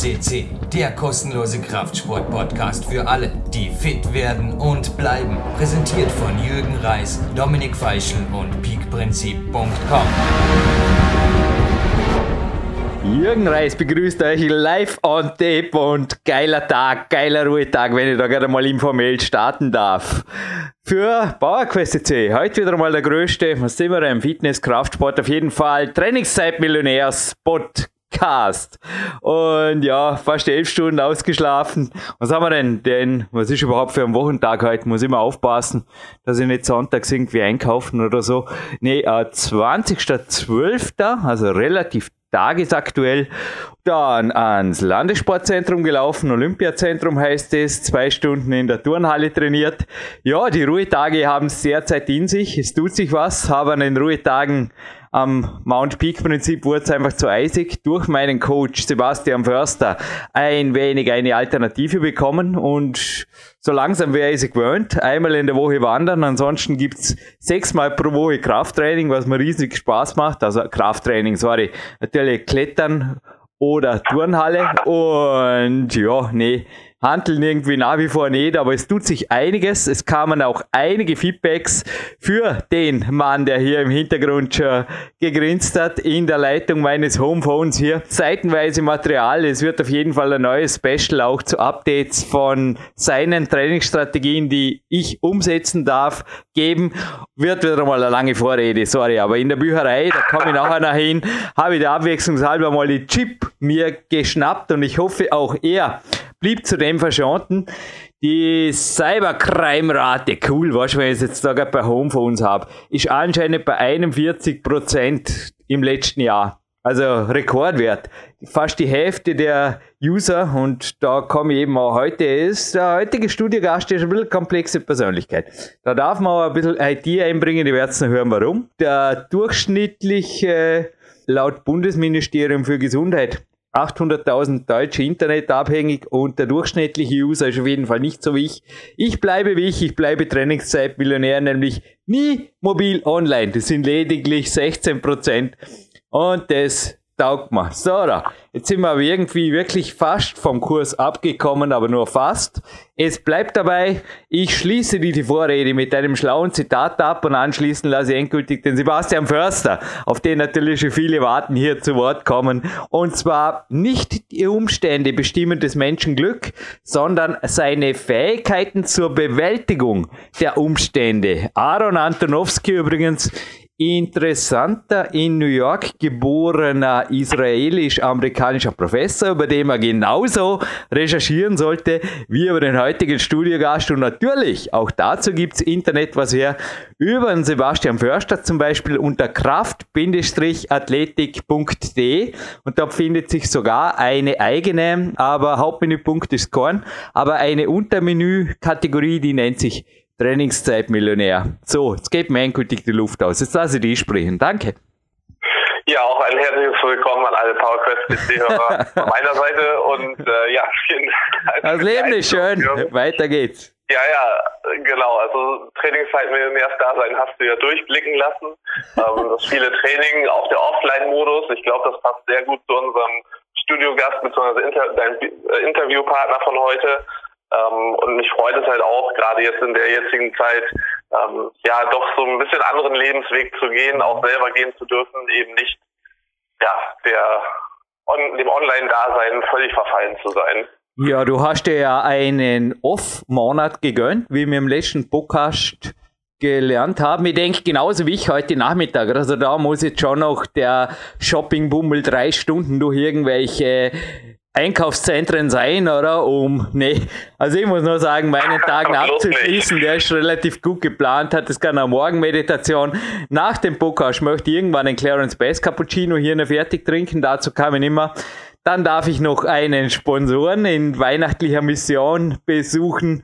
CC, der kostenlose Kraftsport-Podcast für alle, die fit werden und bleiben. Präsentiert von Jürgen Reis, Dominik Feischl und peakprinzip.com. Jürgen Reis begrüßt euch live on tape und geiler Tag, geiler Ruhetag, wenn ich da gerade mal informell starten darf. Für PowerQuest C, heute wieder mal der größte, was sind wir im Fitness, Kraftsport auf jeden Fall, Trainingszeit Millionärs Podcast. Und ja, fast elf Stunden ausgeschlafen. Was haben wir denn? Denn, was ist überhaupt für ein Wochentag heute? Muss immer aufpassen, dass ich nicht sonntags irgendwie einkaufen oder so. Nee, äh, 20.12., also relativ tagesaktuell. Dann ans Landessportzentrum gelaufen, Olympiazentrum heißt es, zwei Stunden in der Turnhalle trainiert. Ja, die Ruhetage haben es derzeit in sich, es tut sich was, habe an den Ruhetagen am Mount Peak Prinzip wurde es einfach zu eisig durch meinen Coach Sebastian Förster ein wenig eine Alternative bekommen und so langsam wäre sie gewöhnt. Einmal in der Woche wandern, ansonsten gibt's sechsmal pro Woche Krafttraining, was mir riesig Spaß macht. Also Krafttraining, sorry. Natürlich Klettern oder Turnhalle und ja, nee, handeln irgendwie nach wie vor nicht, aber es tut sich einiges. Es kamen auch einige Feedbacks für den Mann, der hier im Hintergrund schon gegrinst hat, in der Leitung meines Homephones hier. Seitenweise Material. Es wird auf jeden Fall ein neues Special auch zu Updates von seinen Trainingsstrategien, die ich umsetzen darf, geben. Wird wieder mal eine lange Vorrede, sorry, aber in der Bücherei, da komme ich nachher noch hin, habe ich der abwechslungshalber mal die Chip mir geschnappt und ich hoffe auch er blieb zudem verschonten. Die Cybercrime-Rate, cool, was wenn ich es jetzt da gerade bei Homephones habe, ist anscheinend bei 41% im letzten Jahr. Also Rekordwert. Fast die Hälfte der User und da komme ich eben auch heute ist, der heutige Studiogast ist ein bisschen komplexe Persönlichkeit. Da darf man auch ein bisschen IT einbringen, die werden es noch hören, warum. Der durchschnittliche, laut Bundesministerium für Gesundheit, 800.000 Deutsche internetabhängig und der durchschnittliche User ist auf jeden Fall nicht so wie ich. Ich bleibe wie ich, ich bleibe Trainingszeit-Millionär, nämlich nie mobil online. Das sind lediglich 16 Prozent und das taugt mir. So, da. Jetzt sind wir aber irgendwie wirklich fast vom Kurs abgekommen, aber nur fast. Es bleibt dabei, ich schließe die Vorrede mit einem schlauen Zitat ab und anschließend lasse ich endgültig den Sebastian Förster, auf den natürlich schon viele warten, hier zu Wort kommen. Und zwar nicht die Umstände bestimmen des Menschen Glück, sondern seine Fähigkeiten zur Bewältigung der Umstände. Aaron Antonowski übrigens interessanter in New York geborener israelisch-amerikanischer Professor, über den man genauso recherchieren sollte wie über den heutigen Studiogast. Und natürlich, auch dazu gibt's Internet was her, über den Sebastian Förster zum Beispiel unter kraft-athletik.de und da findet sich sogar eine eigene, aber Hauptmenüpunkt ist Korn, aber eine Untermenü-Kategorie, die nennt sich Trainingszeitmillionär. So, jetzt geht mir endgültig die Luft aus. Jetzt lasse ich die sprechen. Danke. Ja, auch ein herzliches Willkommen an alle PowerQuest-PC-Hörer von meiner Seite und äh, ja, vielen Dank. Das Leben ist schön. Weiter geht's. Ja, ja, genau. Also Trainingszeitmillionärs-Dasein hast du ja durchblicken lassen. Ähm, das viele Training, auch der Offline-Modus. Ich glaube, das passt sehr gut zu unserem Studiogast bzw. Inter dein äh, Interviewpartner von heute. Ähm, und mich freut es halt auch, gerade jetzt in der jetzigen Zeit, ähm, ja, doch so ein bisschen anderen Lebensweg zu gehen, auch selber gehen zu dürfen, eben nicht, ja, der, on, dem Online-Dasein völlig verfallen zu sein. Ja, du hast dir ja einen Off-Monat gegönnt, wie wir im letzten Podcast gelernt haben. Ich denke genauso wie ich heute Nachmittag. Also da muss jetzt schon noch der Shopping-Bummel drei Stunden durch irgendwelche Einkaufszentren sein, oder? Um, nee, also ich muss nur sagen, meinen Tagen abzuschließen, der ist relativ gut geplant, hat das gerne eine Morgenmeditation. Nach dem Podcast möchte ich irgendwann einen Clarence Bass Cappuccino hier noch fertig trinken, dazu kam ich immer. Dann darf ich noch einen Sponsoren in weihnachtlicher Mission besuchen.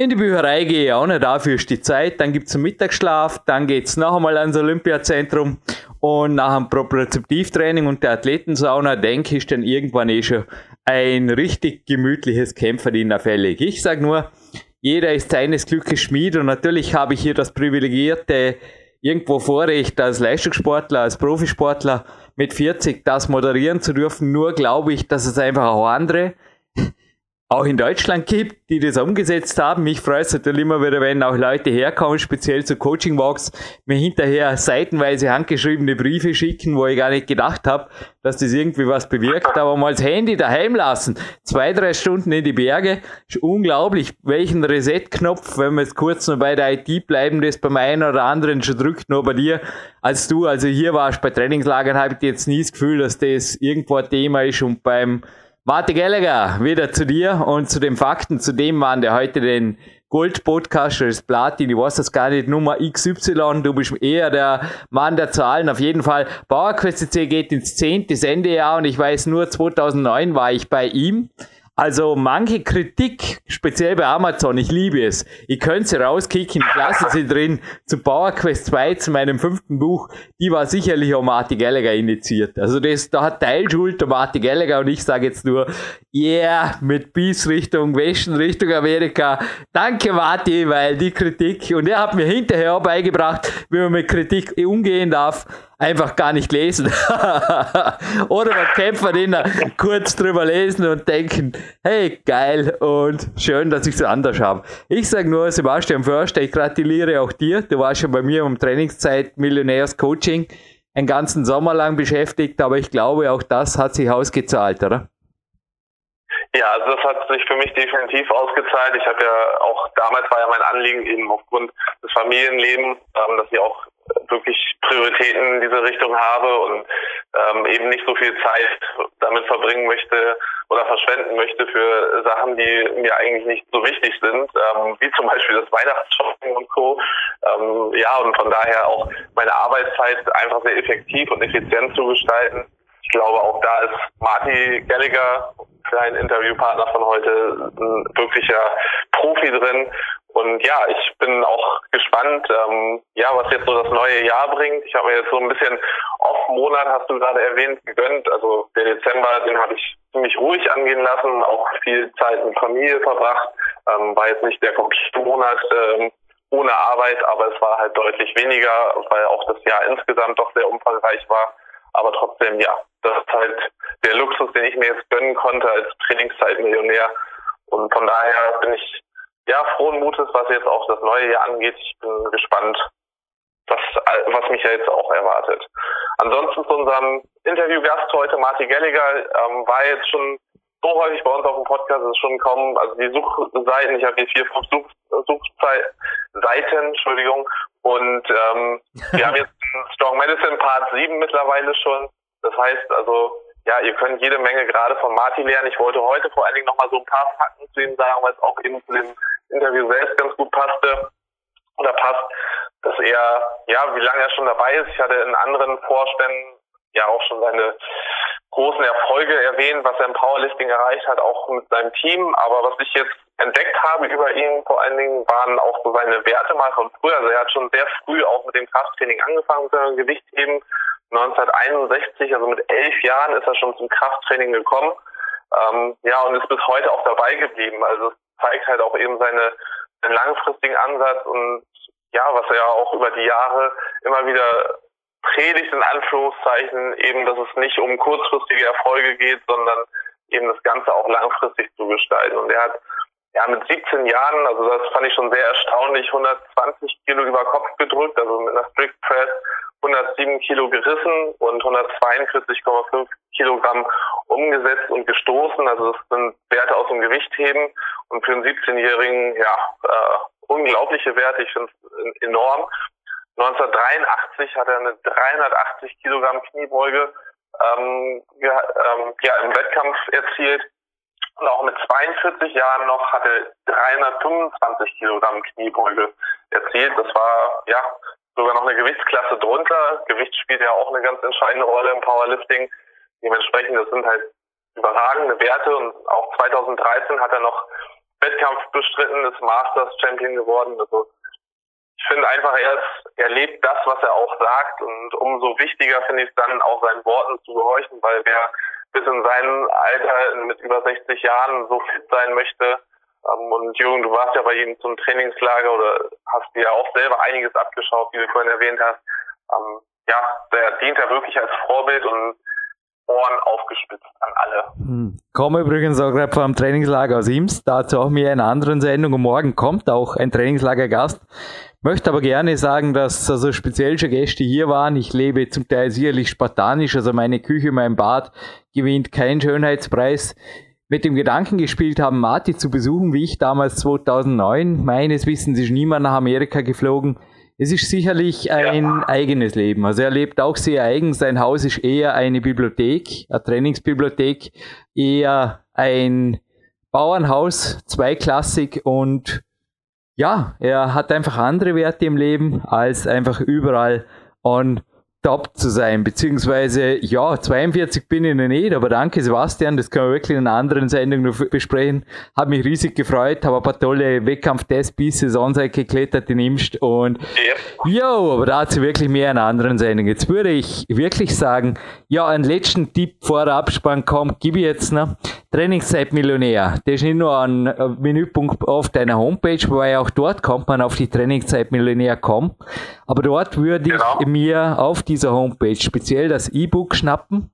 In die Bücherei gehe ich auch nicht, dafür ist die Zeit. Dann gibt's einen Mittagsschlaf, dann geht's noch einmal ans Olympiazentrum und nach dem Propriozeptivtraining und der Athletensauna, denke ich, dann irgendwann eh schon ein richtig gemütliches Kämpferdiener fällig. Ich sage nur, jeder ist seines Glückes Schmied und natürlich habe ich hier das privilegierte irgendwo Vorrecht als Leistungssportler, als Profisportler mit 40 das moderieren zu dürfen. Nur glaube ich, dass es einfach auch andere auch in Deutschland gibt, die das umgesetzt haben. Mich freut es natürlich immer wieder, wenn auch Leute herkommen, speziell zu Coaching Walks, mir hinterher seitenweise handgeschriebene Briefe schicken, wo ich gar nicht gedacht habe, dass das irgendwie was bewirkt. Aber mal das Handy daheim lassen, zwei, drei Stunden in die Berge, ist unglaublich, welchen Reset-Knopf, wenn wir jetzt kurz noch bei der IT bleiben, das beim einen oder anderen schon drückt, nur bei dir, als du also hier warst bei Trainingslagern, habe ich jetzt nie das Gefühl, dass das irgendwo ein Thema ist und beim Martin Gallagher, wieder zu dir und zu den Fakten, zu dem Mann, der heute den Gold-Podcast ist Platin, ich weiß das gar nicht, Nummer XY, du bist eher der Mann der Zahlen. Auf jeden Fall, PowerQuest C geht ins zehnte Sendejahr und ich weiß nur, 2009 war ich bei ihm. Also manche Kritik, speziell bei Amazon, ich liebe es. Ich könnte sie rauskicken, ich lasse sie drin. Zu Power Quest 2, zu meinem fünften Buch, die war sicherlich auch Marty Gallagher initiiert. Also das, da hat Teilschuld der Marty Gallagher und ich sage jetzt nur, yeah, mit Peace Richtung Westen, Richtung Amerika. Danke Marty, weil die Kritik, und er hat mir hinterher beigebracht, wie man mit Kritik umgehen darf einfach gar nicht lesen. Oder man Kämpfer den kurz drüber lesen und denken, hey, geil und schön, dass ich es anders habe. Ich sage nur, Sebastian Förster, ich gratuliere auch dir. Du warst schon bei mir um Trainingszeit Millionärs Coaching einen ganzen Sommer lang beschäftigt, aber ich glaube, auch das hat sich ausgezahlt, oder? Ja, also das hat sich für mich definitiv ausgezahlt. Ich habe ja auch damals war ja mein Anliegen eben aufgrund des Familienlebens, ähm, dass ich auch wirklich Prioritäten in diese Richtung habe und ähm, eben nicht so viel Zeit damit verbringen möchte oder verschwenden möchte für Sachen, die mir eigentlich nicht so wichtig sind, ähm, wie zum Beispiel das Weihnachtsshopping und Co. Ähm, ja, und von daher auch meine Arbeitszeit einfach sehr effektiv und effizient zu gestalten. Ich glaube, auch da ist Marty Gallagher, ein Interviewpartner von heute, ein wirklicher Profi drin und ja, ich bin auch gespannt, ähm, ja, was jetzt so das neue Jahr bringt. Ich habe mir jetzt so ein bisschen Off-Monat, hast du gerade erwähnt, gegönnt. Also der Dezember, den habe ich ziemlich ruhig angehen lassen, auch viel Zeit mit Familie verbracht. Ähm, war jetzt nicht der komplette Monat ähm, ohne Arbeit, aber es war halt deutlich weniger, weil auch das Jahr insgesamt doch sehr umfangreich war. Aber trotzdem, ja, das ist halt der Luxus, den ich mir jetzt gönnen konnte als Trainingszeitmillionär. Und von daher bin ich ja, frohen Mutes, was jetzt auch das neue Jahr angeht. Ich bin gespannt, was, was mich ja jetzt auch erwartet. Ansonsten zu unserem Interviewgast heute, Martin Gallagher, ähm, war jetzt schon so häufig bei uns auf dem Podcast, ist schon kaum, also die Suchseiten, ich habe hier vier, fünf Such, Suchseiten, Entschuldigung, und ähm, wir haben jetzt Strong Medicine Part 7 mittlerweile schon. Das heißt also, ja, ihr könnt jede Menge gerade von Martin lernen. Ich wollte heute vor allen Dingen nochmal so ein paar Fakten zu ihm sagen, weil es auch eben zu dem Interview selbst ganz gut passte oder passt, dass er, ja, wie lange er schon dabei ist. Ich hatte in anderen Vorständen ja auch schon seine großen Erfolge erwähnt, was er im Powerlifting erreicht hat, auch mit seinem Team. Aber was ich jetzt entdeckt habe über ihn vor allen Dingen, waren auch so seine Werte mal von früher. Also er hat schon sehr früh auch mit dem Krafttraining angefangen, mit seinem Gewichtheben. 1961, also mit elf Jahren, ist er schon zum Krafttraining gekommen. Ähm, ja, und ist bis heute auch dabei geblieben. Also zeigt halt auch eben seine, seinen langfristigen Ansatz und ja, was er ja auch über die Jahre immer wieder predigt, in Anführungszeichen, eben, dass es nicht um kurzfristige Erfolge geht, sondern eben das Ganze auch langfristig zu gestalten. Und er hat ja mit 17 Jahren, also das fand ich schon sehr erstaunlich, 120 Kilo über Kopf gedrückt, also mit einer Strict Press 107 Kilo gerissen und 142,5 Kilogramm umgesetzt und gestoßen. Also das sind Werte aus dem Gewichtheben und für einen 17-Jährigen ja äh, unglaubliche Werte. Ich finde es enorm. 1983 hat er eine 380 Kilogramm Kniebeuge ähm, ja, ähm, ja, im Wettkampf erzielt. Und auch mit 42 Jahren noch hat er 325 Kilogramm Kniebeuge erzielt. Das war ja sogar noch eine Gewichtsklasse drunter. Gewicht spielt ja auch eine ganz entscheidende Rolle im Powerlifting. Dementsprechend, das sind halt überragende Werte und auch 2013 hat er noch Wettkampf bestritten, ist Masters Champion geworden. Also ich finde einfach, er, ist, er lebt das, was er auch sagt und umso wichtiger finde ich es dann auch seinen Worten zu gehorchen, weil wer bis in seinem Alter mit über 60 Jahren so fit sein möchte, ähm, und Jürgen, du warst ja bei ihm zum Trainingslager oder hast dir ja auch selber einiges abgeschaut, wie du vorhin erwähnt hast. Ähm, ja, der dient ja wirklich als Vorbild und Ohren aufgespitzt an alle. Hm. Komme übrigens auch gerade vom Trainingslager aus Imst, dazu auch mir in einer anderen Sendung und morgen kommt auch ein Trainingslagergast. Möchte aber gerne sagen, dass also speziell schon Gäste hier waren. Ich lebe zum Teil sicherlich spartanisch, also meine Küche, mein Bad gewinnt keinen Schönheitspreis. Mit dem Gedanken gespielt haben, Marti zu besuchen, wie ich damals 2009. Meines Wissens ist niemand nach Amerika geflogen. Es ist sicherlich ein ja. eigenes Leben. Also er lebt auch sehr eigen. Sein Haus ist eher eine Bibliothek, eine Trainingsbibliothek, eher ein Bauernhaus, zweiklassig und ja, er hat einfach andere Werte im Leben als einfach überall on top zu sein, beziehungsweise, ja, 42 bin ich noch nicht, aber danke Sebastian, das können wir wirklich in einer anderen Sendung noch besprechen. Hat mich riesig gefreut, habe ein paar tolle Wettkampf-Tests bis Saisonzeit geklettert in Imst und jo, aber dazu wirklich mehr in einer anderen Sendung. Jetzt würde ich wirklich sagen, ja, einen letzten Tipp vor der Abspann kommt, gebe ich jetzt noch. Trainingszeit Millionär. Das ist nicht nur ein Menüpunkt auf deiner Homepage, wobei auch dort kommt man auf die Trainingszeit Millionär.com. Aber dort würde genau. ich mir auf dieser Homepage speziell das E-Book schnappen.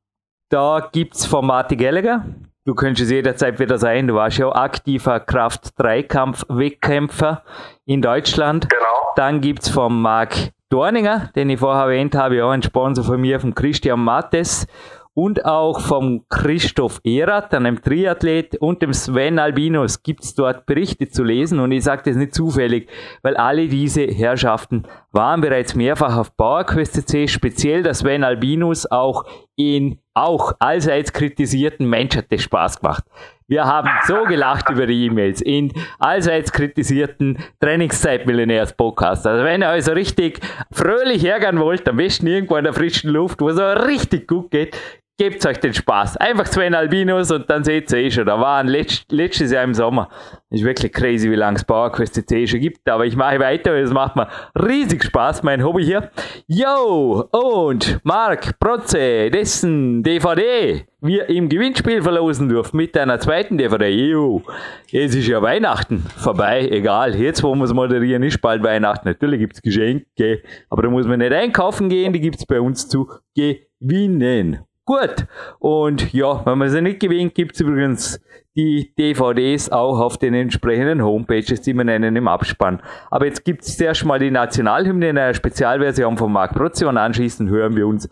Da gibt's von Marty Gallagher. Du könntest es jederzeit wieder sein. Du warst ja auch aktiver Kraft-Dreikampf-Wettkämpfer in Deutschland. Genau. Dann gibt's von Marc Dorninger, den ich vorher erwähnt habe, auch ein Sponsor von mir, von Christian Mattes und auch vom Christoph Erath, einem Triathlet, und dem Sven Albinus gibt es dort Berichte zu lesen. Und ich sage das nicht zufällig, weil alle diese Herrschaften waren bereits mehrfach auf PowerQuest.c, speziell der Sven Albinus auch in auch allseits kritisierten Mensch hat das Spaß gemacht. Wir haben so gelacht über die E-Mails in allseits kritisierten Trainingszeit-Millionärs-Podcast. Also wenn ihr also richtig fröhlich hergehen wollt, am besten irgendwo in der frischen Luft, wo es so richtig gut geht, Gebt euch den Spaß. Einfach zwei Albinos und dann seht ihr eh schon. Da waren letzt, letztes Jahr im Sommer. Ist wirklich crazy, wie lange es PowerQuest CC schon gibt. Aber ich mache weiter, weil es macht mir riesig Spaß, mein Hobby hier. Yo! Und Marc Protze, dessen DVD wir im Gewinnspiel verlosen dürfen mit einer zweiten DVD. Yo! Es ist ja Weihnachten vorbei, egal. Jetzt, wo wir es moderieren, ist bald Weihnachten. Natürlich gibt es Geschenke, aber da muss man nicht einkaufen gehen, die gibt es bei uns zu gewinnen. Gut. Und ja, wenn man sie nicht gewinnt, gibt es übrigens die DVDs auch auf den entsprechenden Homepages, die wir nennen im Abspann. Aber jetzt gibt es zuerst mal die Nationalhymne in einer Spezialversion von Marc Prozzi und anschließend hören wir uns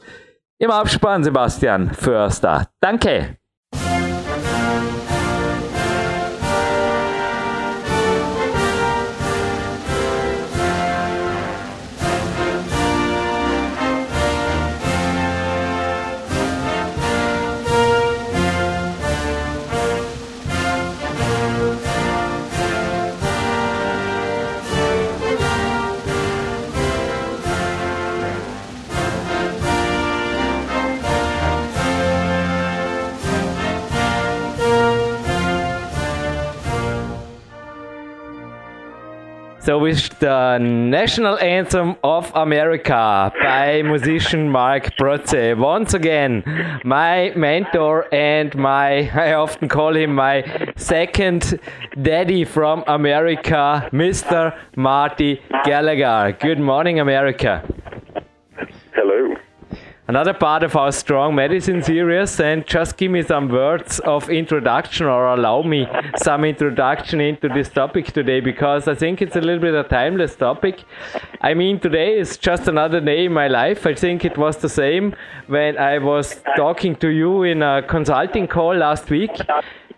im Abspann Sebastian Förster. Danke. So is the national anthem of America by musician Mark Protze. Once again, my mentor and my, I often call him my second daddy from America, Mr. Marty Gallagher. Good morning, America. Hello another part of our strong medicine series and just give me some words of introduction or allow me some introduction into this topic today because I think it's a little bit a timeless topic. I mean, today is just another day in my life. I think it was the same when I was talking to you in a consulting call last week.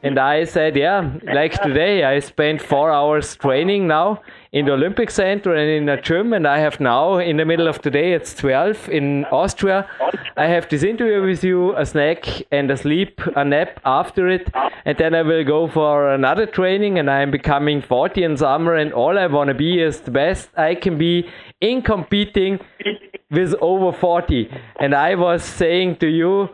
And I said, yeah, like today, I spent four hours training now in the Olympic Center and in a gym. And I have now, in the middle of the day, it's 12 in Austria. I have this interview with you, a snack and a sleep, a nap after it. And then I will go for another training and I'm becoming 40 in summer. And all I want to be is the best I can be in competing with over 40. And I was saying to you,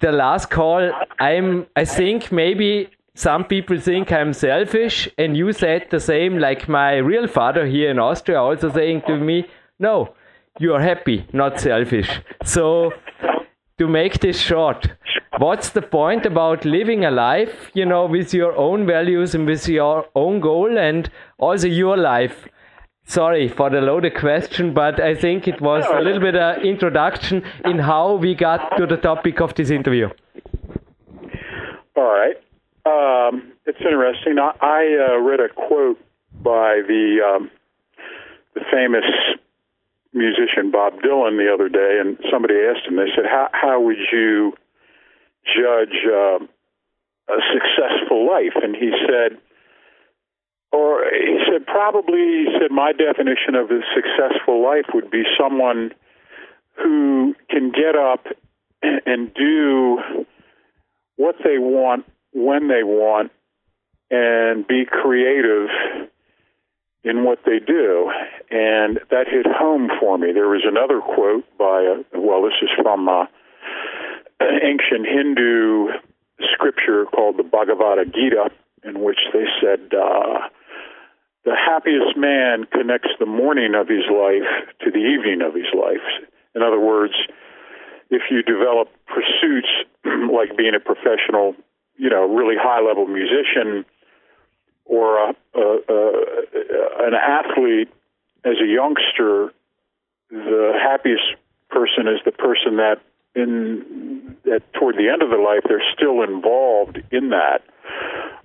the last call, I'm, I think maybe some people think I'm selfish, and you said the same, like my real father here in Austria, also saying to me, No, you are happy, not selfish. So, to make this short, what's the point about living a life, you know, with your own values and with your own goal, and also your life? sorry for the loaded question, but I think it was a little bit of introduction in how we got to the topic of this interview. All right. Um, it's interesting. I, I uh, read a quote by the um, the famous musician Bob Dylan the other day, and somebody asked him. They said, "How how would you judge uh, a successful life?" And he said, or he said, probably he said, my definition of a successful life would be someone who can get up and do what they want when they want and be creative in what they do. And that hit home for me. There was another quote by, a, well, this is from uh, an ancient Hindu scripture called the Bhagavad Gita, in which they said, uh, the happiest man connects the morning of his life to the evening of his life. In other words, if you develop pursuits like being a professional, you know, really high level musician or a, a, a, an athlete as a youngster, the happiest person is the person that in that toward the end of their life they're still involved in that.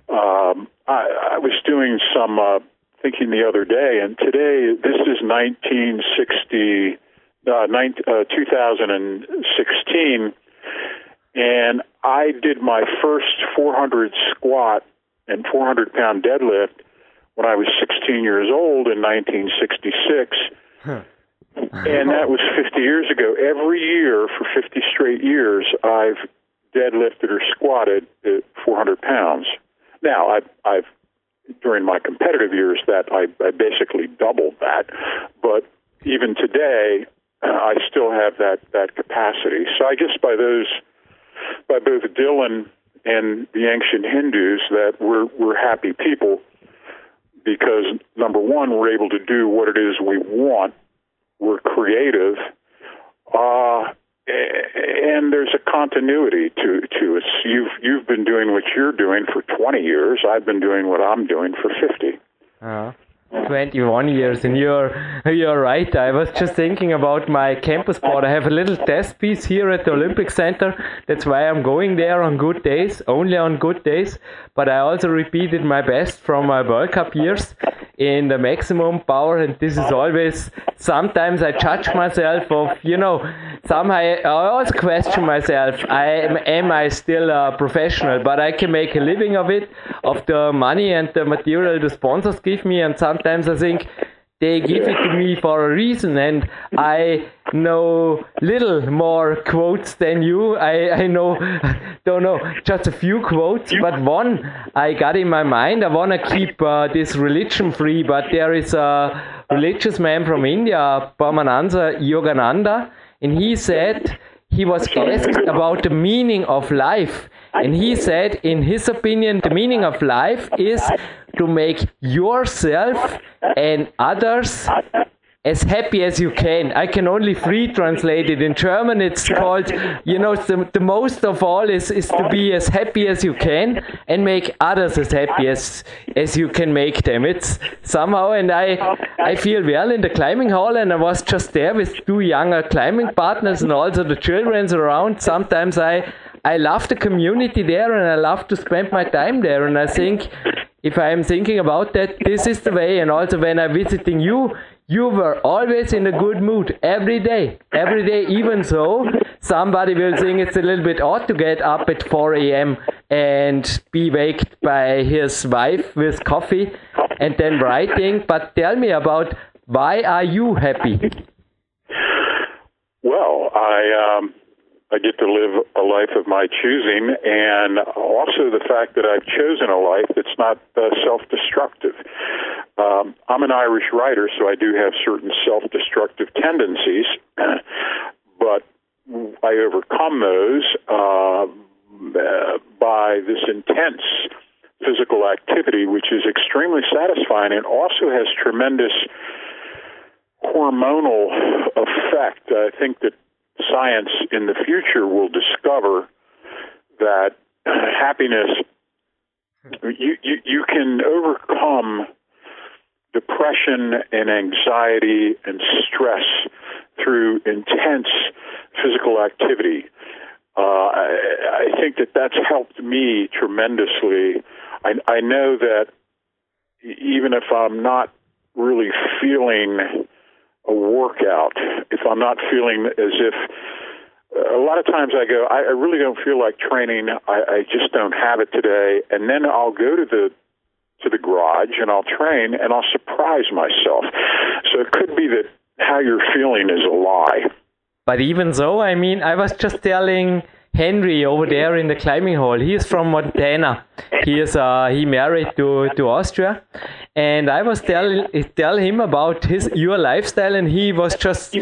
Um, I, I was doing some uh, thinking the other day, and today this is 1960, uh, 19, uh, 2016, and I did my first 400 squat and 400 pound deadlift when I was 16 years old in 1966. Huh. and that was 50 years ago. Every year for 50 straight years, I've deadlifted or squatted 400 pounds. Now, I've, I've during my competitive years that I, I basically doubled that. But even today, uh, I still have that that capacity. So I guess by those, by both Dylan and the ancient Hindus, that we're we're happy people because number one, we're able to do what it is we want. We're creative. Uh, and there's a continuity to to it. You've you've been doing what you're doing for 20 years. I've been doing what I'm doing for 50. Uh-huh. 21 years and you're you're right. I was just thinking about my campus sport i have a little test piece here at the olympic center. That's why i'm going there on good days only on good days. But i also repeated my best from my world cup years in the maximum power. And this is always sometimes i judge myself of you know somehow i always question myself i am, am i still a professional? But i can make a living of it of the money and the material the sponsors give me. And some sometimes I think they give it to me for a reason and I know little more quotes than you. I, I know, don't know, just a few quotes, but one I got in my mind. I want to keep uh, this religion free, but there is a religious man from India, Paramahansa Yogananda, and he said he was asked about the meaning of life. And he said, in his opinion, the meaning of life is to make yourself and others as happy as you can. I can only free translate it. In German, it's called, you know, the, the most of all is, is to be as happy as you can and make others as happy as, as you can make them. It's somehow, and I, I feel well in the climbing hall, and I was just there with two younger climbing partners and also the children's around. Sometimes I, I love the community there and I love to spend my time there. And I think if I am thinking about that, this is the way. And also when I'm visiting you, you were always in a good mood every day. Every day, even so, somebody will think it's a little bit odd to get up at 4 a.m. and be waked by his wife with coffee and then writing. But tell me about why are you happy? Well, I um, I get to live a life of my choosing, and also the fact that I've chosen a life that's not uh, self-destructive. Um, I'm an Irish writer, so I do have certain self-destructive tendencies, but I overcome those uh, by this intense physical activity, which is extremely satisfying and also has tremendous hormonal effect. I think that science in the future will discover that happiness you, you you can overcome depression and anxiety and stress through intense physical activity. Uh, I, I think that that's helped me tremendously. I, I know that even if I'm not really feeling a workout, if I'm not feeling as if a lot of times I go, I, I really don't feel like training. I, I just don't have it today, and then I'll go to the to the garage and I'll train and I'll surprise myself. So it could be that how you're feeling is a lie. But even so, I mean, I was just telling Henry over there in the climbing hall. He is from Montana. He is uh, he married to, to Austria, and I was tell tell him about his your lifestyle, and he was just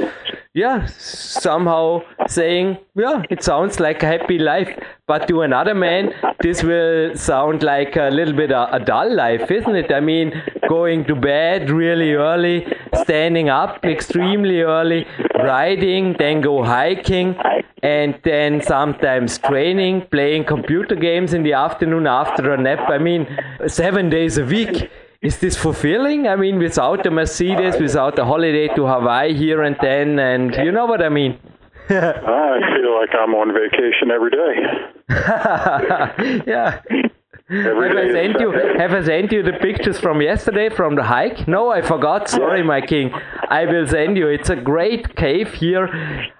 yeah somehow saying yeah it sounds like a happy life, but to another man this will sound like a little bit a, a dull life, isn't it? I mean, going to bed really early, standing up extremely early, riding, then go hiking, and then sometimes training, playing computer games in the afternoon after a nap. I mean, seven days a week. Is this fulfilling? I mean, without the Mercedes, without the holiday to Hawaii here and then, and you know what I mean? I feel like I'm on vacation every day. yeah. Every have I sent you have I sent you the pictures from yesterday from the hike? No, I forgot. Sorry, my king. I will send you. It's a great cave here.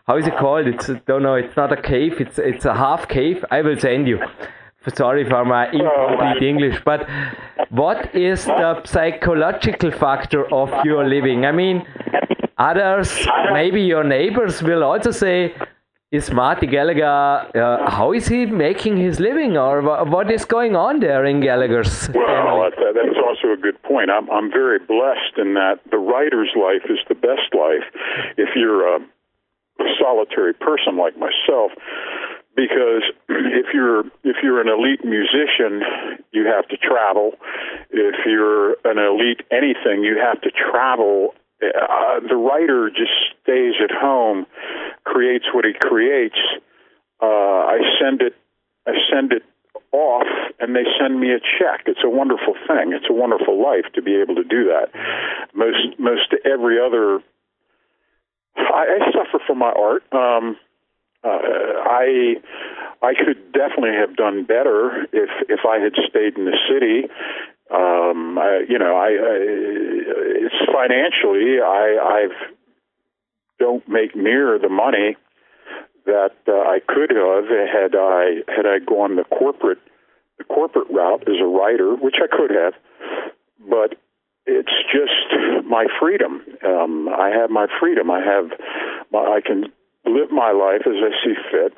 How is it called? It's a, don't know. It's not a cave. It's it's a half cave. I will send you. Sorry for my incomplete English, but what is the psychological factor of your living? I mean, others, maybe your neighbors will also say, is Marty Gallagher, uh, how is he making his living or what is going on there in Gallagher's Well, family? that, that's also a good point. I'm, I'm very blessed in that the writer's life is the best life if you're a solitary person like myself. Because if you're if you're an elite musician, you have to travel. If you're an elite anything, you have to travel. Uh, the writer just stays at home, creates what he creates. Uh, I send it. I send it off and they send me a check. It's a wonderful thing. It's a wonderful life to be able to do that. Most most every other I, I suffer from my art. Um I I could definitely have done better if if I had stayed in the city. Um, I, you know, I, I it's financially I I've don't make near the money that uh, I could have had I had I gone the corporate the corporate route as a writer, which I could have, but it's just my freedom. Um, I have my freedom. I have my, I can live my life as I see fit.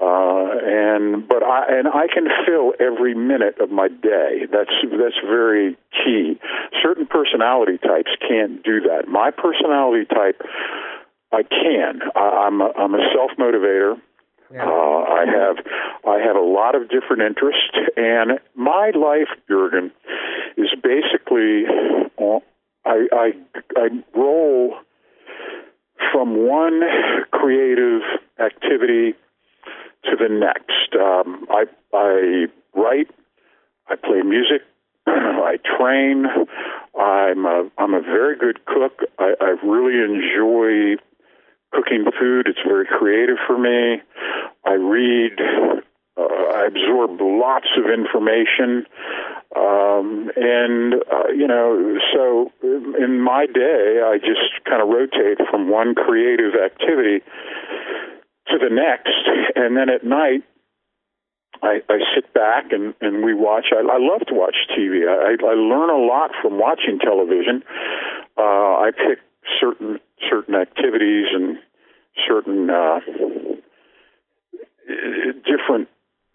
Uh, and but I and I can fill every minute of my day. That's that's very key. Certain personality types can't do that. My personality type, I can. I, I'm a, I'm a self motivator. Uh, I have I have a lot of different interests, and my life, Jurgen, is basically uh, I, I I roll from one creative activity to the next. Um, I I write, I play music, I train. I'm a, I'm a very good cook. I, I really enjoy cooking food. It's very creative for me. I read. Uh, I absorb lots of information, um, and uh, you know, so in my day, I just kind of rotate from one creative activity to the next, and then at night. I, I sit back and, and we watch. I, I love to watch TV. I, I learn a lot from watching television. Uh, I pick certain certain activities and certain uh, different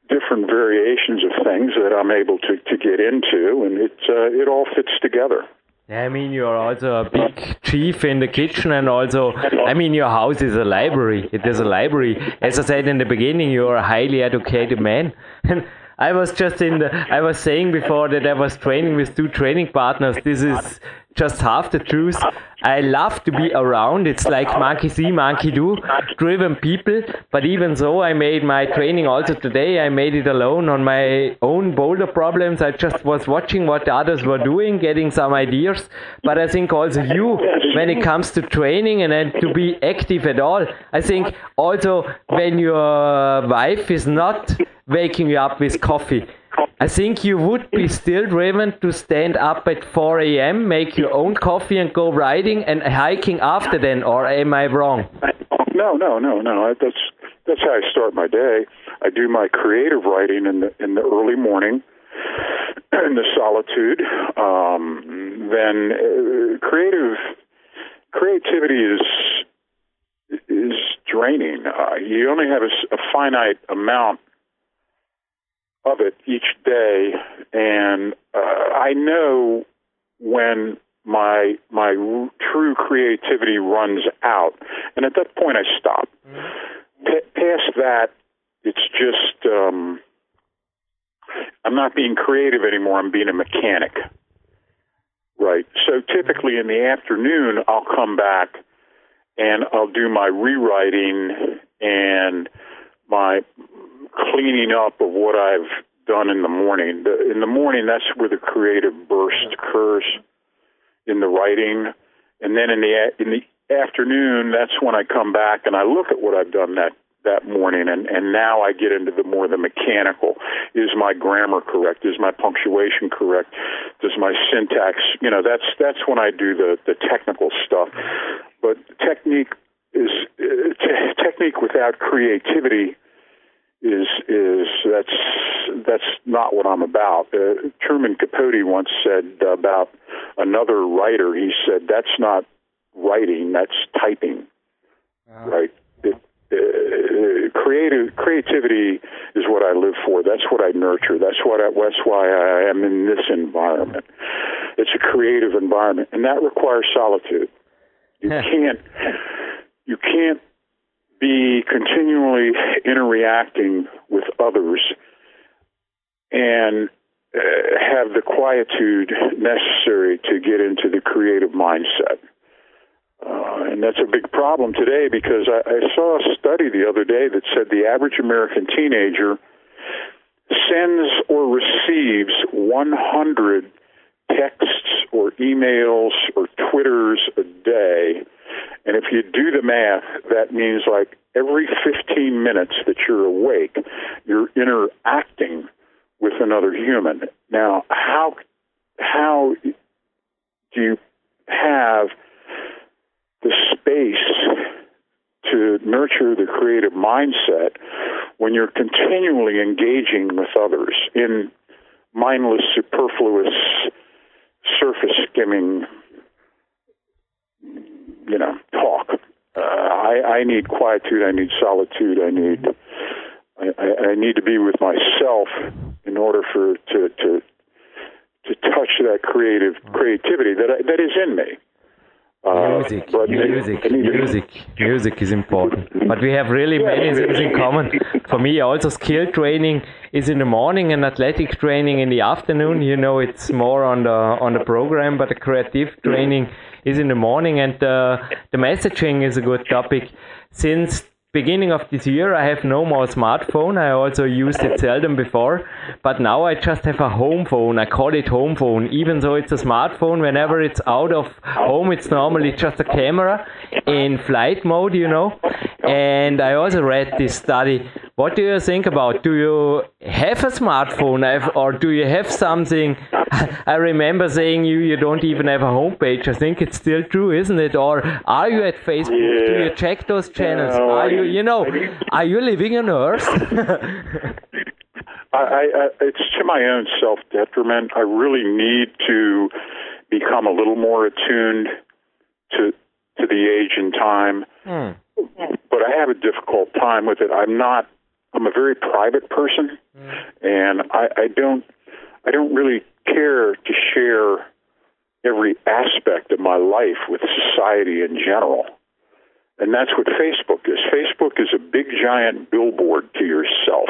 different variations of things that I'm able to, to get into, and it uh, it all fits together. I mean, you are also a big chief in the kitchen, and also, I mean, your house is a library. It is a library. As I said in the beginning, you are a highly educated man. I was just in the. I was saying before that I was training with two training partners. This is just half the truth. I love to be around. It's like monkey see, monkey do, driven people. But even so, I made my training also today. I made it alone on my own boulder problems. I just was watching what the others were doing, getting some ideas. But I think also you, when it comes to training and then to be active at all, I think also when your wife is not waking you up with coffee I think you would be still driven to stand up at 4 a.m., make your own coffee, and go riding and hiking after then, or am I wrong? No, no, no, no. That's that's how I start my day. I do my creative writing in the in the early morning, in the solitude. Um, then uh, creative creativity is is draining. Uh, you only have a, a finite amount of it each day, and uh, I know when my my true creativity runs out, and at that point I stop. Mm-hmm. P- past that, it's just um, I'm not being creative anymore. I'm being a mechanic. Right. So typically in the afternoon, I'll come back and I'll do my rewriting and my cleaning up of what I've done in the morning. In the morning, that's where the creative burst occurs in the writing, and then in the in the afternoon, that's when I come back and I look at what I've done that that morning. And and now I get into the more the mechanical. Is my grammar correct? Is my punctuation correct? Does my syntax you know that's that's when I do the the technical stuff. But technique is uh, t- technique without creativity is is that's that's not what I'm about. Uh, Truman Capote once said about another writer. He said that's not writing, that's typing. Uh, right. It, uh, creative creativity is what I live for. That's what I nurture. That's what I, that's why I am in this environment. It's a creative environment, and that requires solitude. You can't you can't be continually interacting with others and uh, have the quietude necessary to get into the creative mindset. Uh, and that's a big problem today because I, I saw a study the other day that said the average American teenager sends or receives 100 texts or emails or Twitters a day and if you do the math, that means like every 15 minutes that you're awake, you're interacting with another human. Now, how how do you have the space to nurture the creative mindset when you're continually engaging with others in mindless, superfluous, surface skimming you know, talk. Uh, I, I need quietude. I need solitude. I need I, I need to be with myself in order for to to to touch that creative creativity that I, that is in me. Uh, music, music, music, music is important. But we have really many things in common. For me, also skill training is in the morning and athletic training in the afternoon. You know, it's more on the on the program, but the creative training is in the morning. And uh, the messaging is a good topic. Since beginning of this year, I have no more smartphone. I also used it seldom before, but now I just have a home phone. I call it home phone, even though it's a smartphone. Whenever it's out of home, it's normally just a camera in flight mode, you know. And I also read this study. What do you think about? Do you have a smartphone, or do you have something? I remember saying you you don't even have a homepage. I think it's still true, isn't it? Or are you at Facebook? Yeah. Do you check those channels? Are you you know, are you living on Earth? I, I, it's to my own self detriment. I really need to become a little more attuned to to the age and time. Hmm. But I have a difficult time with it. I'm not. I'm a very private person, hmm. and I, I don't. I don't really care to share every aspect of my life with society in general. And that's what Facebook is. Facebook is a big giant billboard to yourself.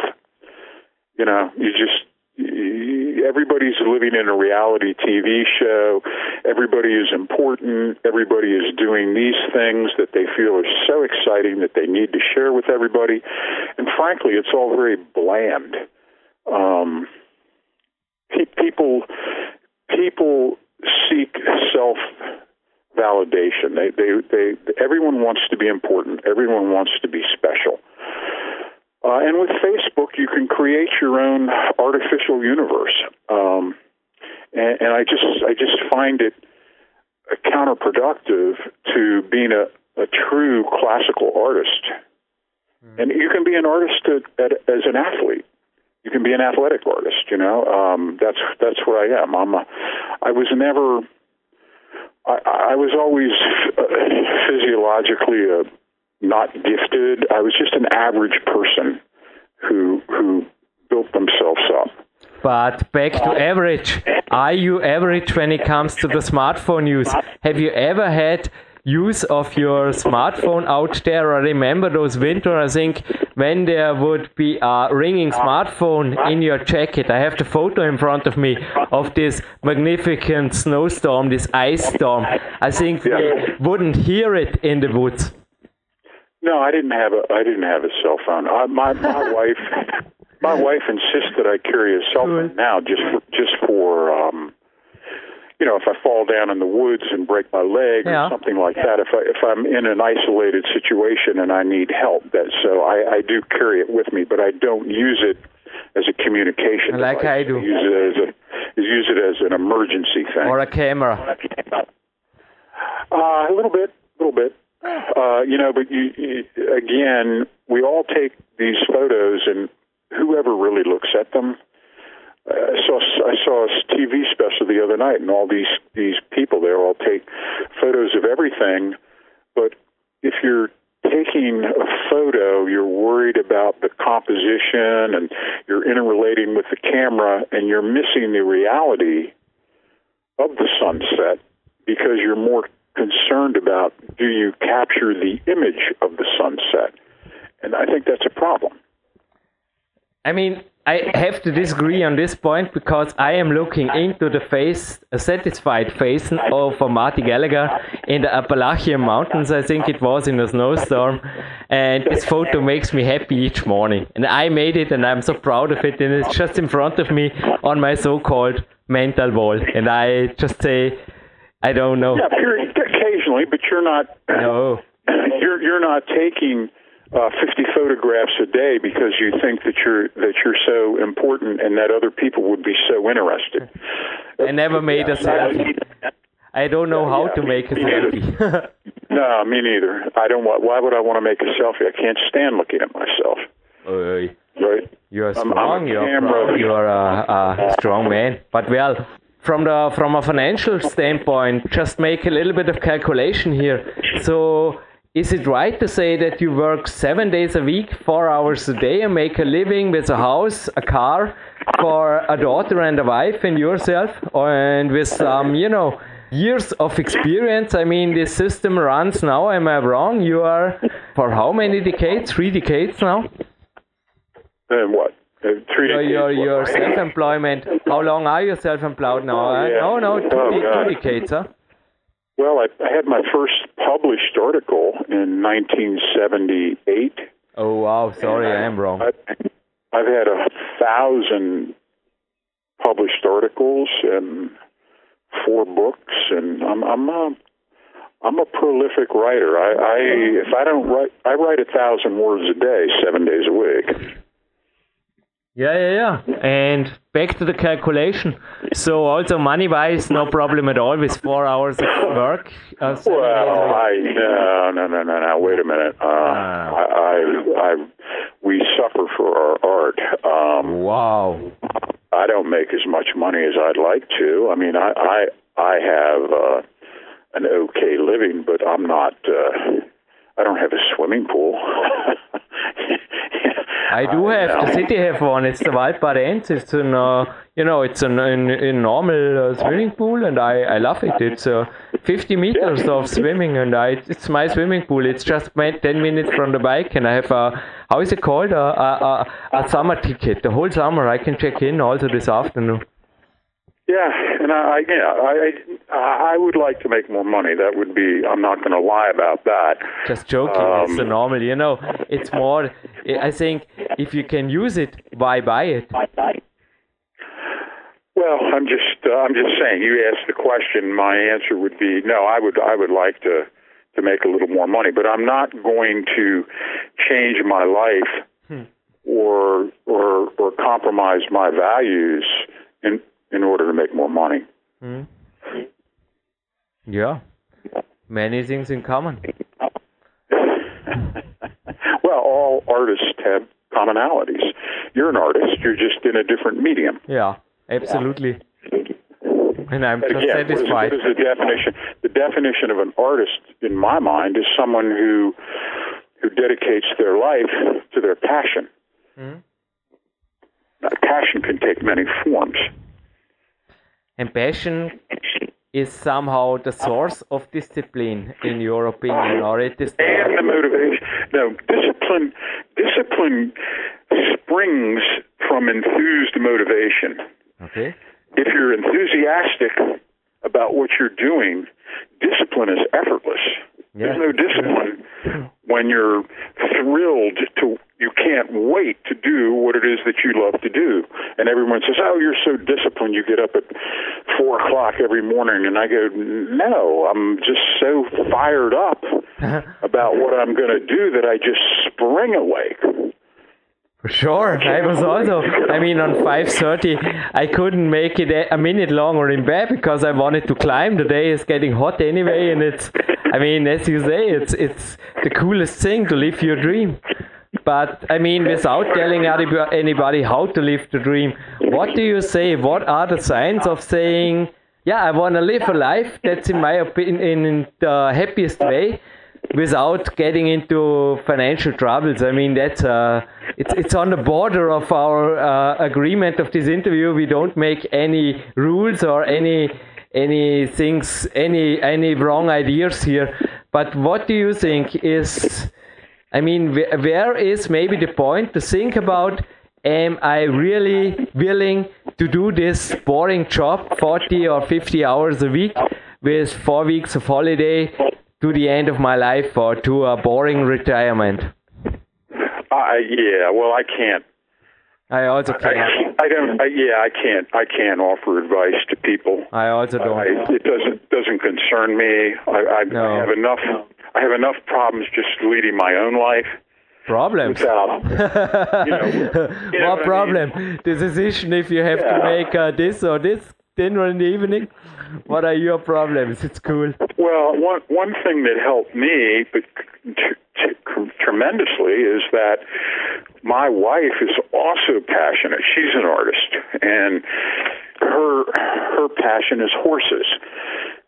You know, you just everybody's living in a reality TV show. Everybody is important. Everybody is doing these things that they feel are so exciting that they need to share with everybody. And frankly, it's all very bland. Um, pe- people people seek self validation. They, they, they, everyone wants to be important. Everyone wants to be special. Uh, and with Facebook, you can create your own artificial universe. Um, and, and I just, I just find it counterproductive to being a, a true classical artist. Mm. And you can be an artist at, at, as an athlete. You can be an athletic artist. You know, um, that's that's where I am. I'm. A, I was never. I, I was always uh, physiologically a not gifted. I was just an average person who who built themselves up. But back to average. Are you average when it comes to the smartphone use? Have you ever had use of your smartphone out there? I remember those winter, I think, when there would be a ringing smartphone in your jacket. I have the photo in front of me of this magnificent snowstorm, this ice storm. I think we wouldn't hear it in the woods. No, I didn't have a I didn't have a cell phone. I, my my wife my wife insists that I carry a cell phone now just for, just for um you know if I fall down in the woods and break my leg yeah. or something like that. If I if I'm in an isolated situation and I need help, that so I I do carry it with me, but I don't use it as a communication. Like device. I do. I use it as a use it as an emergency thing. Or a camera. Uh, a little bit, a little bit. Uh, you know, but you, you, again, we all take these photos, and whoever really looks at them. Uh, I saw I saw a TV special the other night, and all these these people there all take photos of everything. But if you're taking a photo, you're worried about the composition, and you're interrelating with the camera, and you're missing the reality of the sunset because you're more concerned about do you capture the image of the sunset? And I think that's a problem. I mean, I have to disagree on this point because I am looking into the face, a satisfied face of Marty Gallagher in the Appalachian Mountains. I think it was in a snowstorm, and this photo makes me happy each morning. And I made it, and I'm so proud of it. And it's just in front of me on my so-called mental wall. And I just say, I don't know. Yeah, occasionally, but you're not. No. You're you're not taking uh, 50 photographs a day because you think that you're that you're so important and that other people would be so interested. I never made a selfie. I don't know how to make a selfie. no, me neither. I don't. want. Why would I want to make a selfie? I can't stand looking at myself. Oy. Right. You're strong. You're, you're a, a strong man. But well, from the from a financial standpoint, just make a little bit of calculation here. So is it right to say that you work seven days a week, four hours a day, and make a living with a house, a car, for a daughter and a wife, and yourself, and with some, um, you know, years of experience? I mean, this system runs now. Am I wrong? You are for how many decades? Three decades now. And what? Your, your, your self-employment. How long are you self-employed now? Oh, yeah. No, no, two, oh, de- two decades, huh? Well, I, I had my first published article in 1978. Oh wow! Sorry, I, I am wrong. I, I've had a thousand published articles and four books, and I'm I'm a I'm a prolific writer. I, I if I don't write, I write a thousand words a day, seven days a week. Yeah, yeah, yeah. And back to the calculation. So also money wise, no problem at all with four hours of work. Uh, well, I no, no, no, no, no. Wait a minute. Uh, ah. I, I, I, we suffer for our art. Um, wow. I don't make as much money as I'd like to. I mean, I, I, I have uh, an okay living, but I'm not. Uh, I don't have a swimming pool. I do have. The city have one. It's the Waldbad It's an, uh, you know, it's an, an, a normal uh, swimming pool, and I, I love it. It's uh, 50 meters of swimming, and I, it's my swimming pool. It's just 10 minutes from the bike, and I have a how is it called a, a, a, a summer ticket. The whole summer I can check in also this afternoon. Yeah, and I, yeah, I, I, I would like to make more money. That would be. I'm not going to lie about that. Just joking. Um, it's the normal. You know, it's more. I think if you can use it, why buy it? Well, I'm just. Uh, I'm just saying. You asked the question. My answer would be no. I would. I would like to to make a little more money, but I'm not going to change my life hmm. or or or compromise my values in in order to make more money. Mm. Yeah, many things in common. well, all artists have commonalities. You're an artist. You're just in a different medium. Yeah, absolutely. And I'm just Again, satisfied. What is, what is the definition? The definition of an artist, in my mind, is someone who who dedicates their life to their passion. Mm. passion can take many forms. And passion is somehow the source of discipline, in your opinion, or it is the and the motivation. No, discipline. Discipline springs from enthused motivation. Okay. If you're enthusiastic about what you're doing, discipline is effortless. There's no discipline when you're thrilled to you can't wait to do what it is that you love to do. And everyone says, "Oh, you're so disciplined. You get up at four o'clock every morning." And I go, "No, I'm just so fired up uh-huh. about what I'm going to do that I just spring awake." For sure, I was also. I mean, on 5:30, I couldn't make it a minute longer in bed because I wanted to climb. The day is getting hot anyway, and it's. I mean, as you say, it's it's the coolest thing to live your dream. But I mean, without telling anybody how to live the dream, what do you say? What are the signs of saying, "Yeah, I want to live a life that's, in my opinion, in the happiest way"? without getting into financial troubles. I mean, that's uh, it's it's on the border of our uh, agreement of this interview. We don't make any rules or any any things, any any wrong ideas here. But what do you think is? I mean, where is maybe the point to think about? Am I really willing to do this boring job, 40 or 50 hours a week, with four weeks of holiday to the end of my life or to a boring retirement? Uh, yeah, well, I can't. I also can't. I, I don't. I, yeah, I can't. I can't offer advice to people. I also don't. I, it doesn't doesn't concern me. I, I, no. I have enough. I have enough problems just leading my own life. Problems. Without, you know, you know what problem? I mean? The decision if you have yeah. to make uh, this or this dinner in the evening. What are your problems? It's cool. Well, one one thing that helped me, but tremendously, is that my wife is also passionate. She's an artist, and her her passion is horses.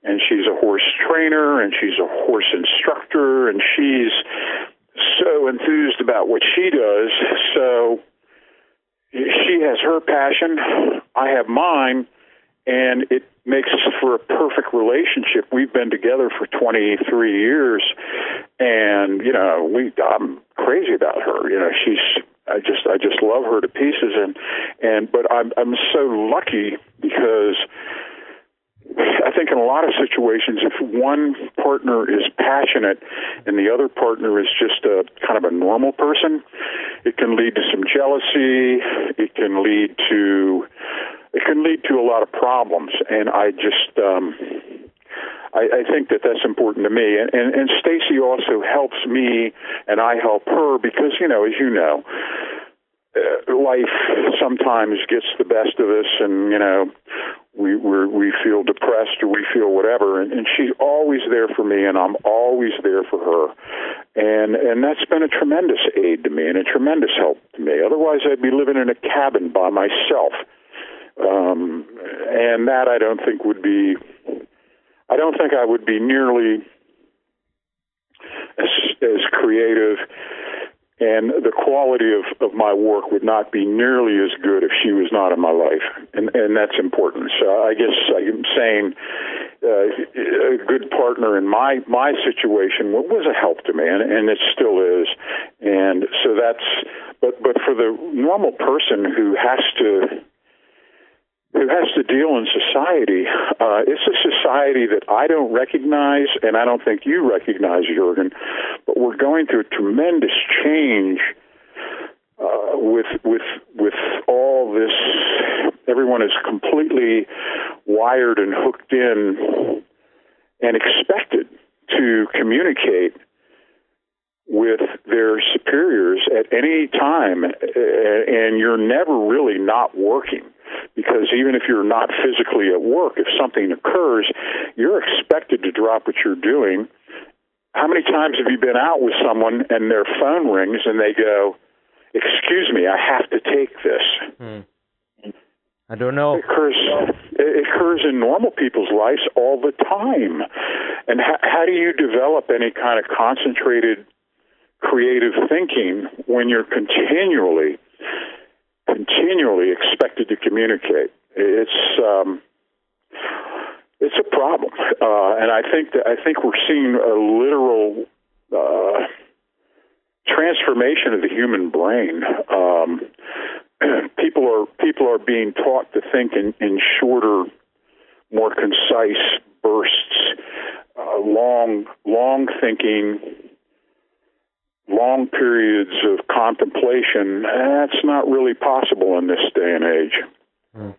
And she's a horse trainer, and she's a horse instructor, and she's so enthused about what she does. So she has her passion, I have mine, and it makes for a perfect relationship. We've been together for 23 years, and you know, we I'm crazy about her. You know, she's I just I just love her to pieces, and and but I'm I'm so lucky because. I think in a lot of situations, if one partner is passionate and the other partner is just a kind of a normal person, it can lead to some jealousy. It can lead to it can lead to a lot of problems. And I just, um, I, I think that that's important to me. And, and, and Stacy also helps me, and I help her because, you know, as you know, uh, life sometimes gets the best of us, and you know, we we we feel depressed or we feel whatever, and, and she's always there for me, and I'm always there for her, and and that's been a tremendous aid to me and a tremendous help to me. Otherwise, I'd be living in a cabin by myself. Um, and that I don't think would be, I don't think I would be nearly as, as creative and the quality of, of my work would not be nearly as good if she was not in my life, and and that's important. So I guess I'm saying uh, a good partner in my my situation was a help to me, and, and it still is. And so that's, but but for the normal person who has to who has to deal in society, uh, it's a society that I don't recognize, and I don't think you recognize, Jurgen. But we're going through tremendous change uh, with with with all this. Everyone is completely wired and hooked in and expected to communicate with their superiors at any time, and you're never really not working because even if you're not physically at work, if something occurs, you're expected to drop what you're doing. How many times have you been out with someone and their phone rings and they go, excuse me, I have to take this. Hmm. I don't know. It occurs, it occurs in normal people's lives all the time. And how, how do you develop any kind of concentrated creative thinking when you're continually, continually expected to communicate? It's um, it's a problem, uh, and I think that I think we're seeing a literal. Uh, transformation of the human brain. Um, people are people are being taught to think in, in shorter, more concise bursts, uh, long long thinking, long periods of contemplation. That's not really possible in this day and age.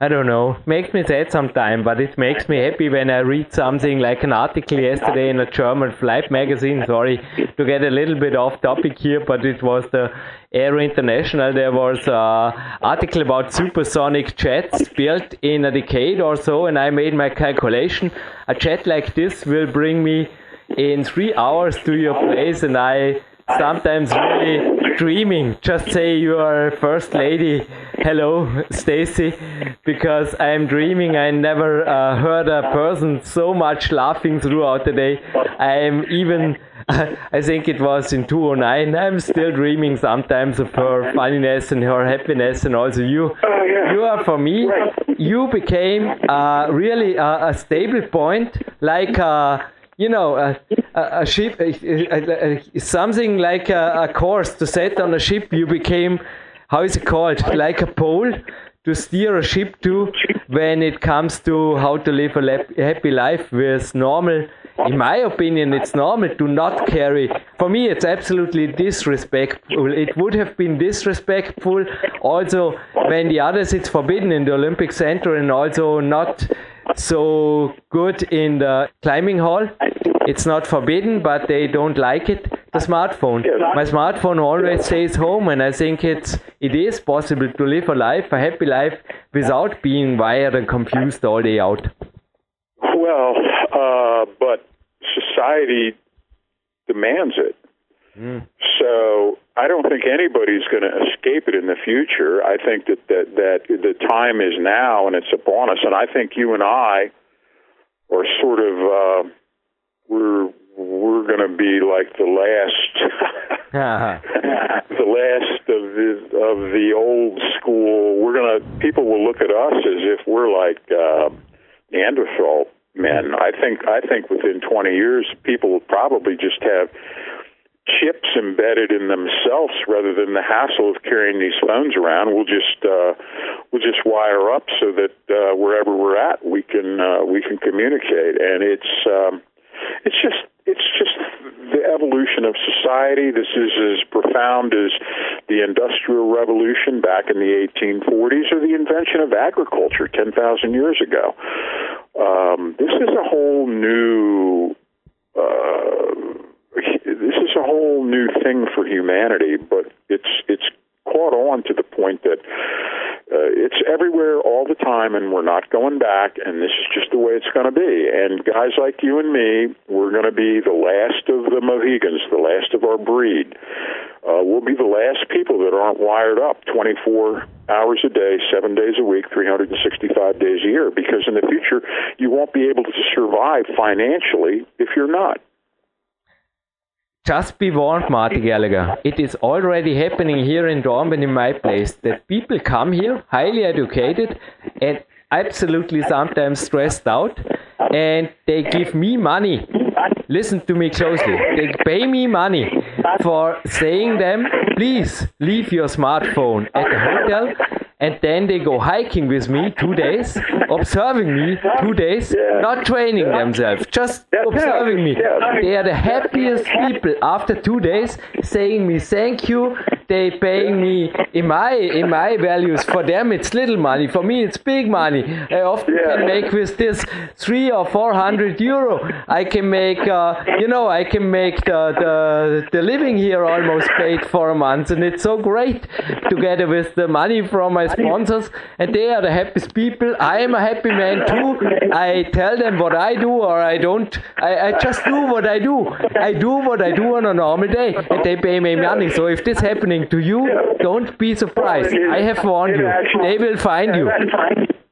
I don't know, makes me sad sometimes, but it makes me happy when I read something like an article yesterday in a German flight magazine. Sorry to get a little bit off topic here, but it was the Aero International. There was an article about supersonic jets built in a decade or so, and I made my calculation. A jet like this will bring me in three hours to your place, and I sometimes really dreaming. Just say you are first lady. Hello, Stacy, because I am dreaming. I never uh, heard a person so much laughing throughout the day. I am even. I think it was in 2009. I'm still dreaming sometimes of her funniness and her happiness, and also you. You are for me. You became uh, really a, a, stable point, like. Uh, you know, a, a, a ship, a, something like a, course to set on a ship. You became, how is it called, like a pole to steer a ship to when it comes to how to live a happy life with normal. In my opinion, it's normal to not carry. For me, it's absolutely disrespectful. It would have been disrespectful also when the others it's forbidden in the Olympic Center and also not so good in the climbing hall. It's not forbidden, but they don't like it. The smartphone. My smartphone always stays home, and I think it's it is possible to live a life, a happy life, without being wired and confused all day out. Well, uh, but society demands it. Mm. So I don't think anybody's going to escape it in the future. I think that, that that the time is now and it's upon us. And I think you and I are sort of uh, we're we're going to be like the last the last of the of the old school. We're going to people will look at us as if we're like uh, Neanderthal men. I think I think within 20 years people will probably just have chips embedded in themselves rather than the hassle of carrying these phones around. We'll just uh, we'll just wire up so that uh, wherever we're at, we can uh, we can communicate, and it's um, it's just it's just the evolution of society. This is as profound as the Industrial Revolution back in the 1840s or the invention of agriculture 10,000 years ago. Um, this is a whole new. Uh, this is a whole new thing for humanity, but it's it's caught on to the point that uh, it's everywhere all the time, and we're not going back. And this is just the way it's going to be. And guys like you and me, we're going to be the last of the Mohicans, the last of our breed. Uh, we'll be the last people that aren't wired up 24 hours a day, seven days a week, 365 days a year. Because in the future, you won't be able to survive financially if you're not. Just be warned, Marty Gallagher. It is already happening here in Dornbirn in my place that people come here, highly educated and absolutely sometimes stressed out, and they give me money. Listen to me closely. They pay me money for saying them, please leave your smartphone at the hotel and then they go hiking with me two days, observing me two days, Yeah. not training themselves, just observing me. yeah. They are the happiest people after two days, saying me thank you. They paying me in my in my values. For them, it's little money. For me, it's big money. I often Yeah. can make with this three or four hundred euro. I can make, uh, you know, I can make the, the the living here almost paid for a month, and it's so great together with the money from my sponsors, and they are the happiest people. I am a happy man too. I tell them what I do, or I don't. I, I just do what I do. I do what I do on a normal day, and they pay me money. So if this happening to you, don't be surprised. I have warned you. They will find you.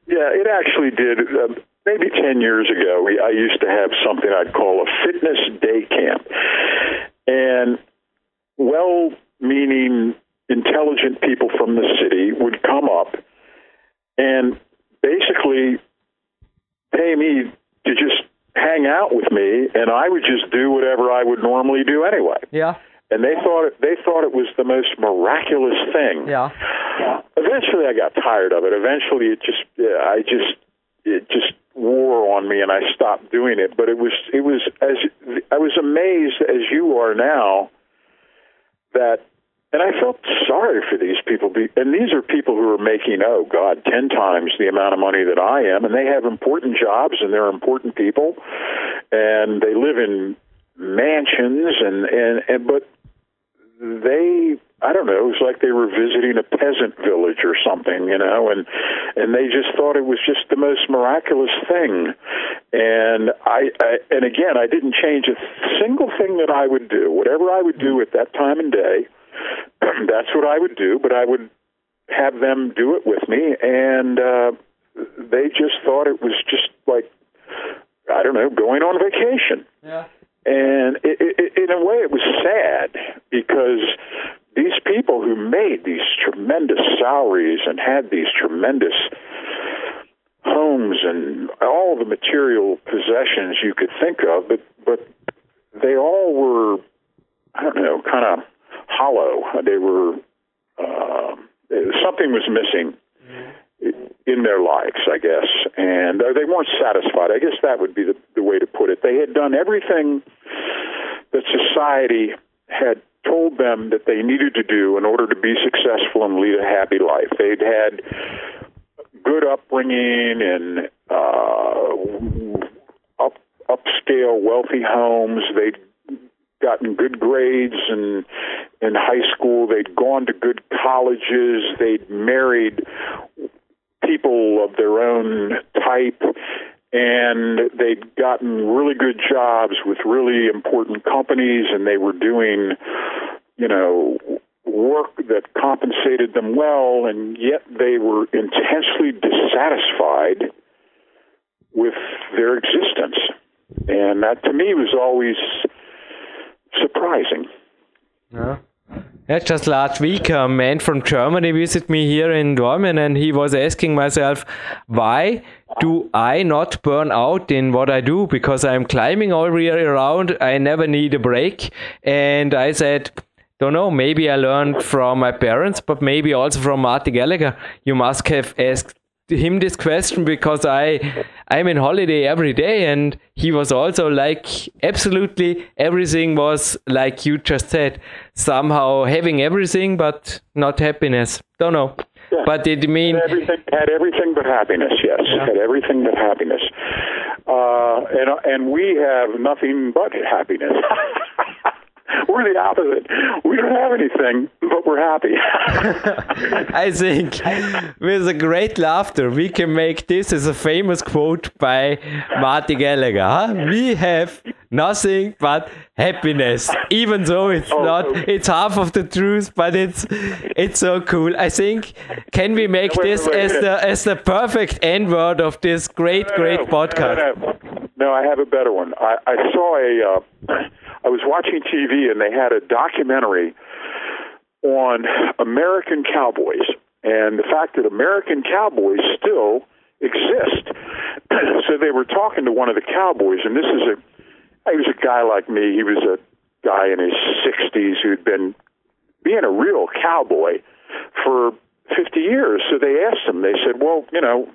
Yeah, it actually did. Um, maybe 10 years ago, we, I used to have something I'd call a fitness day camp. And well meaning, intelligent people from the city would come up and basically pay me to just hang out with me, and I would just do whatever I would normally do anyway. Yeah, And they thought it, they thought it was the most miraculous thing yeah, eventually I got tired of it. Eventually it just I just it just wore on me and I stopped doing it. But it was it was as I was amazed as you are now that and I felt sorry for these people. And these are people who are making, oh God, 10 times the amount of money that I am. And they have important jobs and they're important people. And they live in mansions and, and, and but they I don't know, it was like they were visiting a peasant village or something, you know, and and they just thought it was just the most miraculous thing. And I, I and again, I didn't change a single thing that I would do. Whatever I would do at that time and day, that's what I would do, but I would have them do it with me and uh they just thought it was just like I don't know, going on vacation. yeah. And it, it, in a way, it was sad because these people who made these tremendous salaries and had these tremendous homes and all the material possessions you could think of, but but they all were, I don't know, kind of hollow. They were uh, something was missing in their lives, I guess, and uh, they weren't satisfied. I guess that would be the, the way to put it. They had done everything that society had told them that they needed to do in order to be successful and lead a happy life. They'd had good upbringing and uh, up upscale, wealthy homes. They'd gotten good grades in in high school. They'd gone to good colleges. They'd married people of their own type and they'd gotten really good jobs with really important companies and they were doing you know work that compensated them well and yet they were intensely dissatisfied with their existence and that to me was always surprising Yeah. Yeah, just last week, a man from Germany visited me here in Dornbirn, and he was asking myself, why do I not burn out in what I do? Because I'm climbing all year around, I never need a break. And I said, don't know, maybe I learned from my parents, but maybe also from Marty Gallagher. You must have asked him this question because I I'm in holiday every day and he was also like absolutely everything was like you just said somehow having everything but not happiness don't know Yeah. but it mean had everything had everything but happiness. Yes, had everything but happiness. Uh, and and we have nothing but happiness. we're the opposite. We don't have anything, but we're happy. I think with a great laughter we can make this as a famous quote by Marty Gallagher. huh? We have nothing but happiness. Even though it's not it's half of the truth, but it's it's so cool. I think can we make Wait, this wait, as wait. the as the perfect end word of this great, great No, podcast? No, no. No, I have a better one. I, I saw a. Uh, I was watching TV and they had a documentary on American cowboys and the fact that American cowboys still exist. so they were talking to one of the cowboys, and this is a he was a guy like me. He was a guy in his 60s who'd been being a real cowboy for 50 years. So they asked him, they said, Well, you know,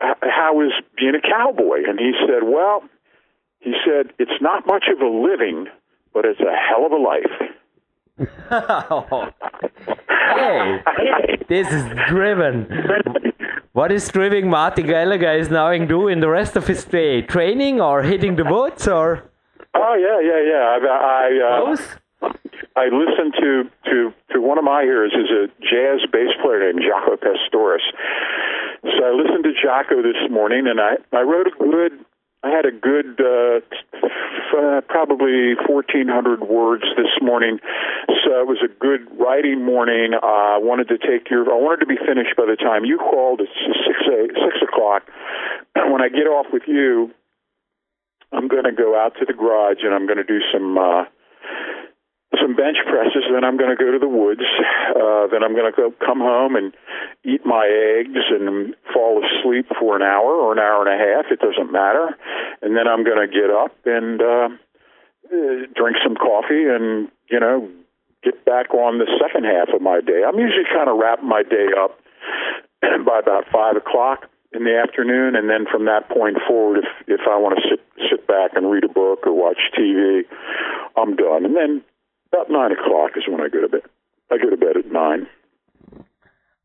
how is being a cowboy? And he said, Well, he said, it's not much of a living, but it's a hell of a life. hey, this is driven. What is driving Martin Gallagher is now do in the rest of his day? Training or hitting the woods or? Oh yeah, yeah, yeah. I, I uh, I listened to to to one of my heroes is a jazz bass player named Jaco Pastorius. So I listened to Jaco this morning, and I I wrote a good I had a good, uh, uh, probably 1,400 words this morning. So it was a good writing morning. Uh, I wanted to take your, I wanted to be finished by the time you called. It's six, six o'clock. When I get off with you, I'm going to go out to the garage and I'm going to do some, uh, some bench presses. Then I'm going to go to the woods. Uh, then I'm going to go come home and eat my eggs and fall asleep for an hour or an hour and a half. It doesn't matter. And then I'm going to get up and uh, uh, drink some coffee and you know get back on the second half of my day. I'm usually kind of wrapping my day up by about five o'clock in the afternoon, and then from that point forward, if if I want to sit sit back and read a book or watch TV, I'm done. And then about nine o'clock is when I go to bed. I go to bed at nine.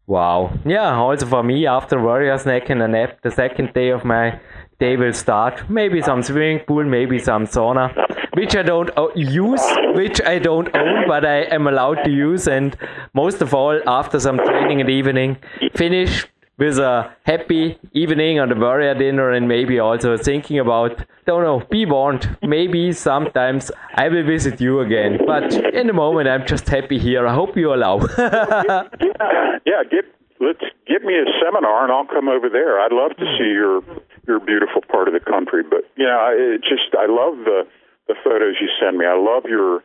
Wow. Yeah, also for me, after warrior snack and a nap, the second day of my day will start. Maybe some swimming pool, maybe some sauna, which I don't uh, use, which I don't own, but I am allowed to use. And most of all, after some training in the evening, finish with a happy evening on the warrior dinner and maybe also thinking about don't know be warned maybe sometimes i will visit you again. But in the moment i'm just happy here. I hope you allow. Yeah, yeah get let's give me a seminar and i'll come over there. I'd love to see your your beautiful part of the country but yeah I it just i love the the photos you send me. I love your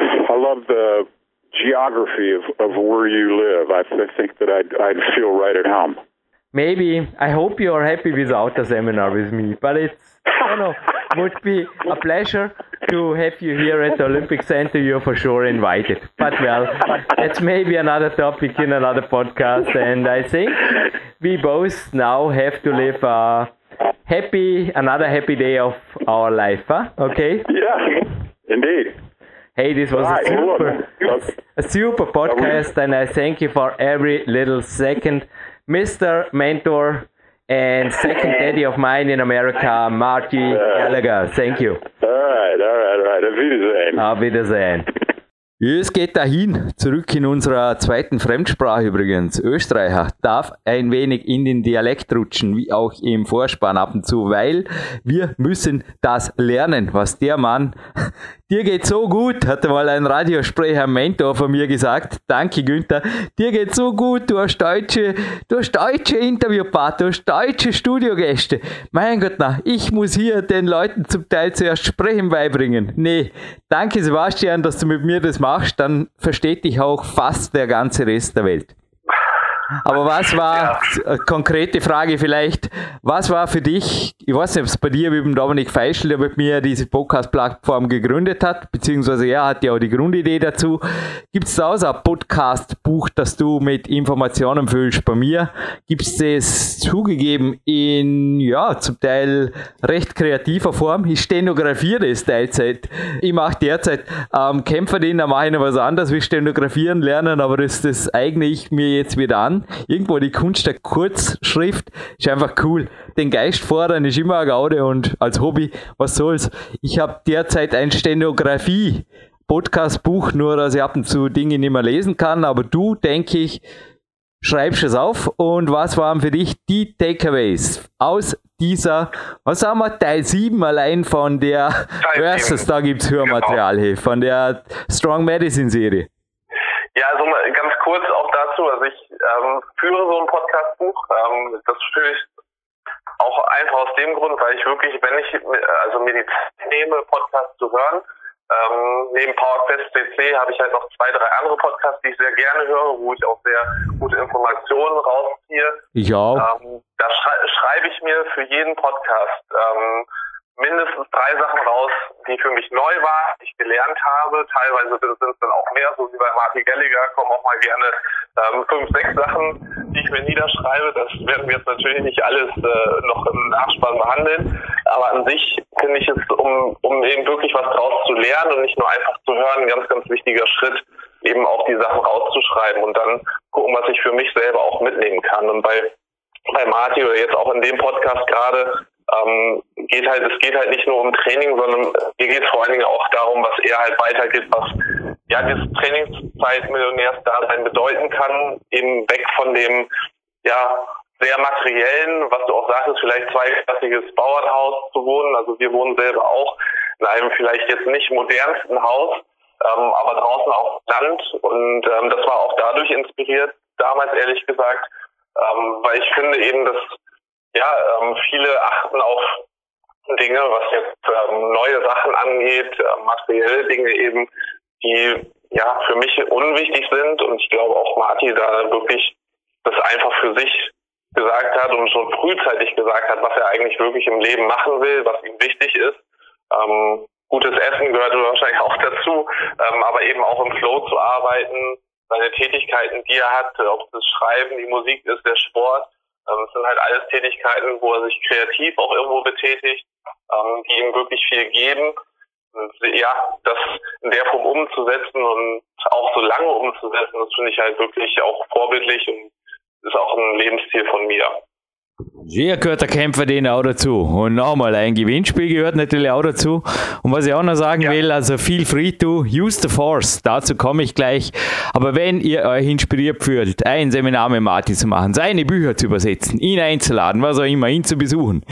i love the geography of, of where you live, I, I think that I'd, I'd feel right at home. Maybe. I hope you're happy without the seminar with me, but it's, I don't know, would be a pleasure to have you here at the Olympic Center. You're for sure invited. But well, that's maybe another topic in another podcast. And I think we both now have to live a happy, another happy day of our life. Huh? Okay? Yeah, indeed. Hey, this was a super, a super podcast, and I thank you for every little second. Mr. Mentor and second daddy of mine in America, Marty Gallagher. Thank you. All right, all right, all right. Auf Wiedersehen. Auf Wiedersehen. Es geht dahin, zurück in unserer zweiten Fremdsprache übrigens. Österreicher darf ein wenig in den Dialekt rutschen, wie auch im Vorspann ab und zu, weil wir müssen das lernen, was der Mann Dir geht so gut, hatte mal ein Radiosprecher, ein Mentor von mir gesagt. Danke, Günther. Dir geht so gut, du hast deutsche, du hast deutsche Interviewpartner, du hast deutsche Studiogäste. Mein Gott, na, ich muss hier den Leuten zum Teil zuerst Sprechen beibringen. Nee, danke Sebastian, dass du mit mir das machst, dann versteht dich auch fast der ganze Rest der Welt. Aber was war, ja. konkrete Frage vielleicht, was war für dich, ich weiß nicht, ob es bei dir wie beim Dominik Feischl, der mit mir diese Podcast-Plattform gegründet hat, beziehungsweise er hat ja auch die Grundidee dazu. Gibt es da auch so ein Podcast-Buch, das du mit Informationen füllst? Bei mir gibt es das zugegeben in, ja, zum Teil recht kreativer Form. Ich stenografiere das Teilzeit. Ich mache derzeit ähm, Kämpferdienst, da mache ich noch was anderes wie stenografieren lernen, aber das, das eigne ich mir jetzt wieder an Irgendwo die Kunst der Kurzschrift ist einfach cool. Den Geist fordern ist immer eine Gaude und als Hobby, was soll's. Ich habe derzeit ein Stenografie Podcast-Buch, nur dass ich ab und zu Dinge nicht mehr lesen kann, aber du, denke ich, schreibst es auf und was waren für dich die Takeaways aus dieser, was sagen wir, Teil 7 allein von der Versus, da gibt es Hörmaterial, genau. von der Strong Medicine Serie. Ja, also ganz kurz auch dazu, also ich ähm, führe so ein Podcastbuch. Ähm, das führe ich auch einfach aus dem Grund, weil ich wirklich, wenn ich also mir die Zeit nehme, Podcast zu hören, Ähm, neben PowerQuest CC habe ich halt noch zwei, drei andere Podcasts, die ich sehr gerne höre, wo ich auch sehr gute Informationen rausziehe. Ich auch. Ähm, da schrei schreibe ich mir für jeden Podcast ähm, mindestens drei Sachen raus, die für mich neu waren, die ich gelernt habe. Teilweise sind es dann auch mehr, so wie bei Marty Gallagher, kommen auch mal gerne ähm, fünf, sechs Sachen, die ich mir niederschreibe. Das werden wir jetzt natürlich nicht alles äh, noch im Nachspann behandeln. Aber an sich finde ich es, um, um eben wirklich was draus zu lernen und nicht nur einfach zu hören, ein ganz, ganz wichtiger Schritt, eben auch die Sachen rauszuschreiben und dann gucken, was ich für mich selber auch mitnehmen kann. Und bei bei Marty oder jetzt auch in dem Podcast gerade ähm, geht halt, es geht halt nicht nur um Training, sondern mir geht es vor allen Dingen auch darum, was er halt weitergibt, was ja dieses Trainingszeit-Millionärsdasein bedeuten kann, eben weg von dem ja sehr materiellen, was du auch sagtest, vielleicht zweiklassiges Bauernhaus zu wohnen. Also wir wohnen selber auch in einem vielleicht jetzt nicht modernsten Haus, ähm, aber draußen auf Land und ähm, das war auch dadurch inspiriert, damals ehrlich gesagt, ähm, weil ich finde eben, dass ja, ähm, viele achten auf Dinge, was jetzt ähm, neue Sachen angeht, äh, materielle Dinge eben, die ja für mich unwichtig sind und ich glaube auch Marty da wirklich das einfach für sich gesagt hat und schon frühzeitig gesagt hat, was er eigentlich wirklich im Leben machen will, was ihm wichtig ist. Ähm, gutes Essen gehört wahrscheinlich auch dazu, ähm, aber eben auch im Flow zu arbeiten, seine Tätigkeiten, die er hat, ob das Schreiben, die Musik ist, der Sport, ähm, es sind halt alles Tätigkeiten, wo er sich kreativ auch irgendwo betätigt, ähm, die ihm wirklich viel geben. Und ja, das in der Form umzusetzen und auch so lange umzusetzen, das finde ich halt wirklich auch vorbildlich und ist auch ein Lebensziel von mir. Hier gehört der Kämpfer den auch dazu. Und nochmal, ein Gewinnspiel gehört natürlich auch dazu. Und was ich auch noch sagen ja. will, also feel free to use the force. Dazu komme ich gleich. Aber wenn ihr euch inspiriert fühlt, ein Seminar mit Martin zu machen, seine Bücher zu übersetzen, ihn einzuladen, was auch immer, ihn zu besuchen,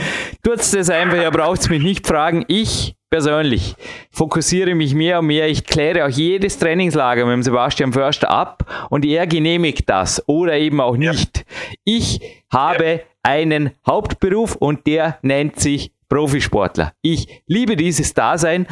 tut das einfach, ihr braucht es mich nicht fragen. Ich persönlich fokussiere mich mehr und mehr. Ich kläre auch jedes Trainingslager mit dem Sebastian Förster ab und er genehmigt das oder eben auch nicht. Ja. Ich habe ja einen Hauptberuf und der nennt sich Profisportler. Ich liebe dieses Dasein.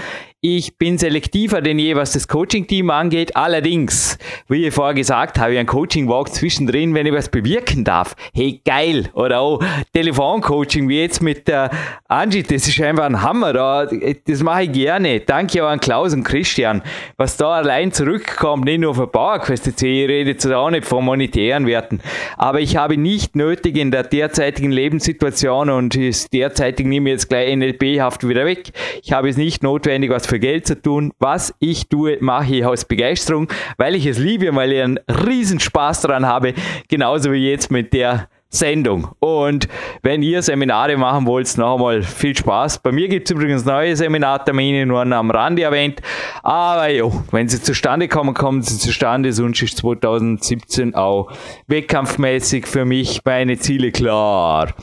Ich bin selektiver denn je, was das Coaching-Team angeht. Allerdings, wie ich vorher gesagt habe, ein Coaching-Walk zwischendrin, wenn ich was bewirken darf. Hey, geil. Oder auch Telefoncoaching, wie jetzt mit der Angie. Das ist einfach ein Hammer. Das mache ich gerne. Danke auch an Klaus und Christian. Was da allein zurückkommt, nicht nur von PowerQuest, ich rede jetzt auch nicht von monetären Werten. Aber ich habe nicht nötig in der derzeitigen Lebenssituation und ist derzeitig nehme ich jetzt gleich NLP-haft wieder weg. Ich habe es nicht notwendig, was für für Geld zu tun. Was ich tue, mache ich aus Begeisterung, weil ich es liebe, weil ich einen riesen Spaß daran habe, genauso wie jetzt mit der Sendung. Und wenn ihr Seminare machen wollt, noch einmal viel Spaß. Bei mir gibt es übrigens neue Seminartermine, nur am Rande erwähnt. Aber jo, wenn sie zustande kommen, kommen sie zustande. Sonst ist 2017 auch wettkampfmäßig für mich meine Ziele klar.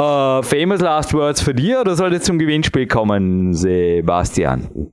Uh, famous Last Words für dir oder soll jetzt zum Gewinnspiel kommen, Sebastian?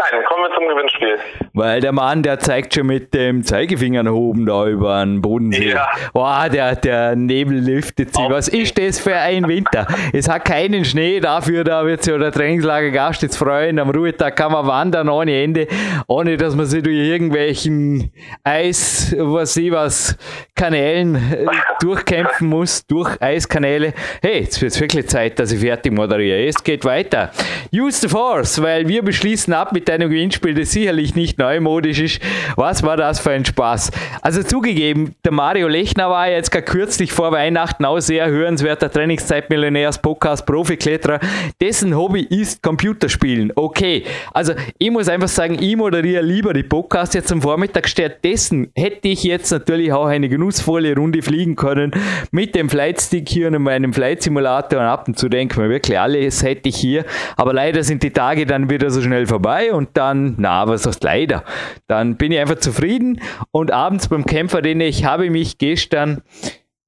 Nein, kommen wir zum Gewinnspiel. Weil der Mann, der zeigt schon mit dem Zeigefinger nach oben da über den Bodensee. Ja. Boah, der, der Nebel lüftet sich. Was ist das für ein Winter? es hat keinen Schnee, dafür da wird sich der Trainingslager Gast jetzt freuen. Am Ruhetag kann man wandern ohne Ende, ohne dass man sich durch irgendwelchen Eis, was ich was, Kanälen äh, durchkämpfen muss, durch Eiskanäle. Hey, jetzt wird es wirklich Zeit, dass ich fertig moderiere. Es geht weiter. Use the Force, weil wir beschließen ab mit deinem Gewinnspiel, das sicherlich nicht neumodisch ist. Was war das für ein Spaß? Also zugegeben, der Mario Lechner war jetzt gar kürzlich vor Weihnachten auch sehr hörenswerter Trainingszeitmillionärs, Podcast, Profikletterer. Dessen Hobby ist Computerspielen. Okay, also ich muss einfach sagen, ich moderiere lieber die Podcast jetzt am Vormittag. Stattdessen hätte ich jetzt natürlich auch eine genussvolle Runde fliegen können mit dem Flightstick hier und meinem Flight Simulator und ab und zu denken wir wirklich alles hätte ich hier. Aber leider sind die Tage dann wieder so schnell vorbei und dann, na, was heißt leider? Dann bin ich einfach zufrieden und abends beim Kämpfer, den ich habe mich gestern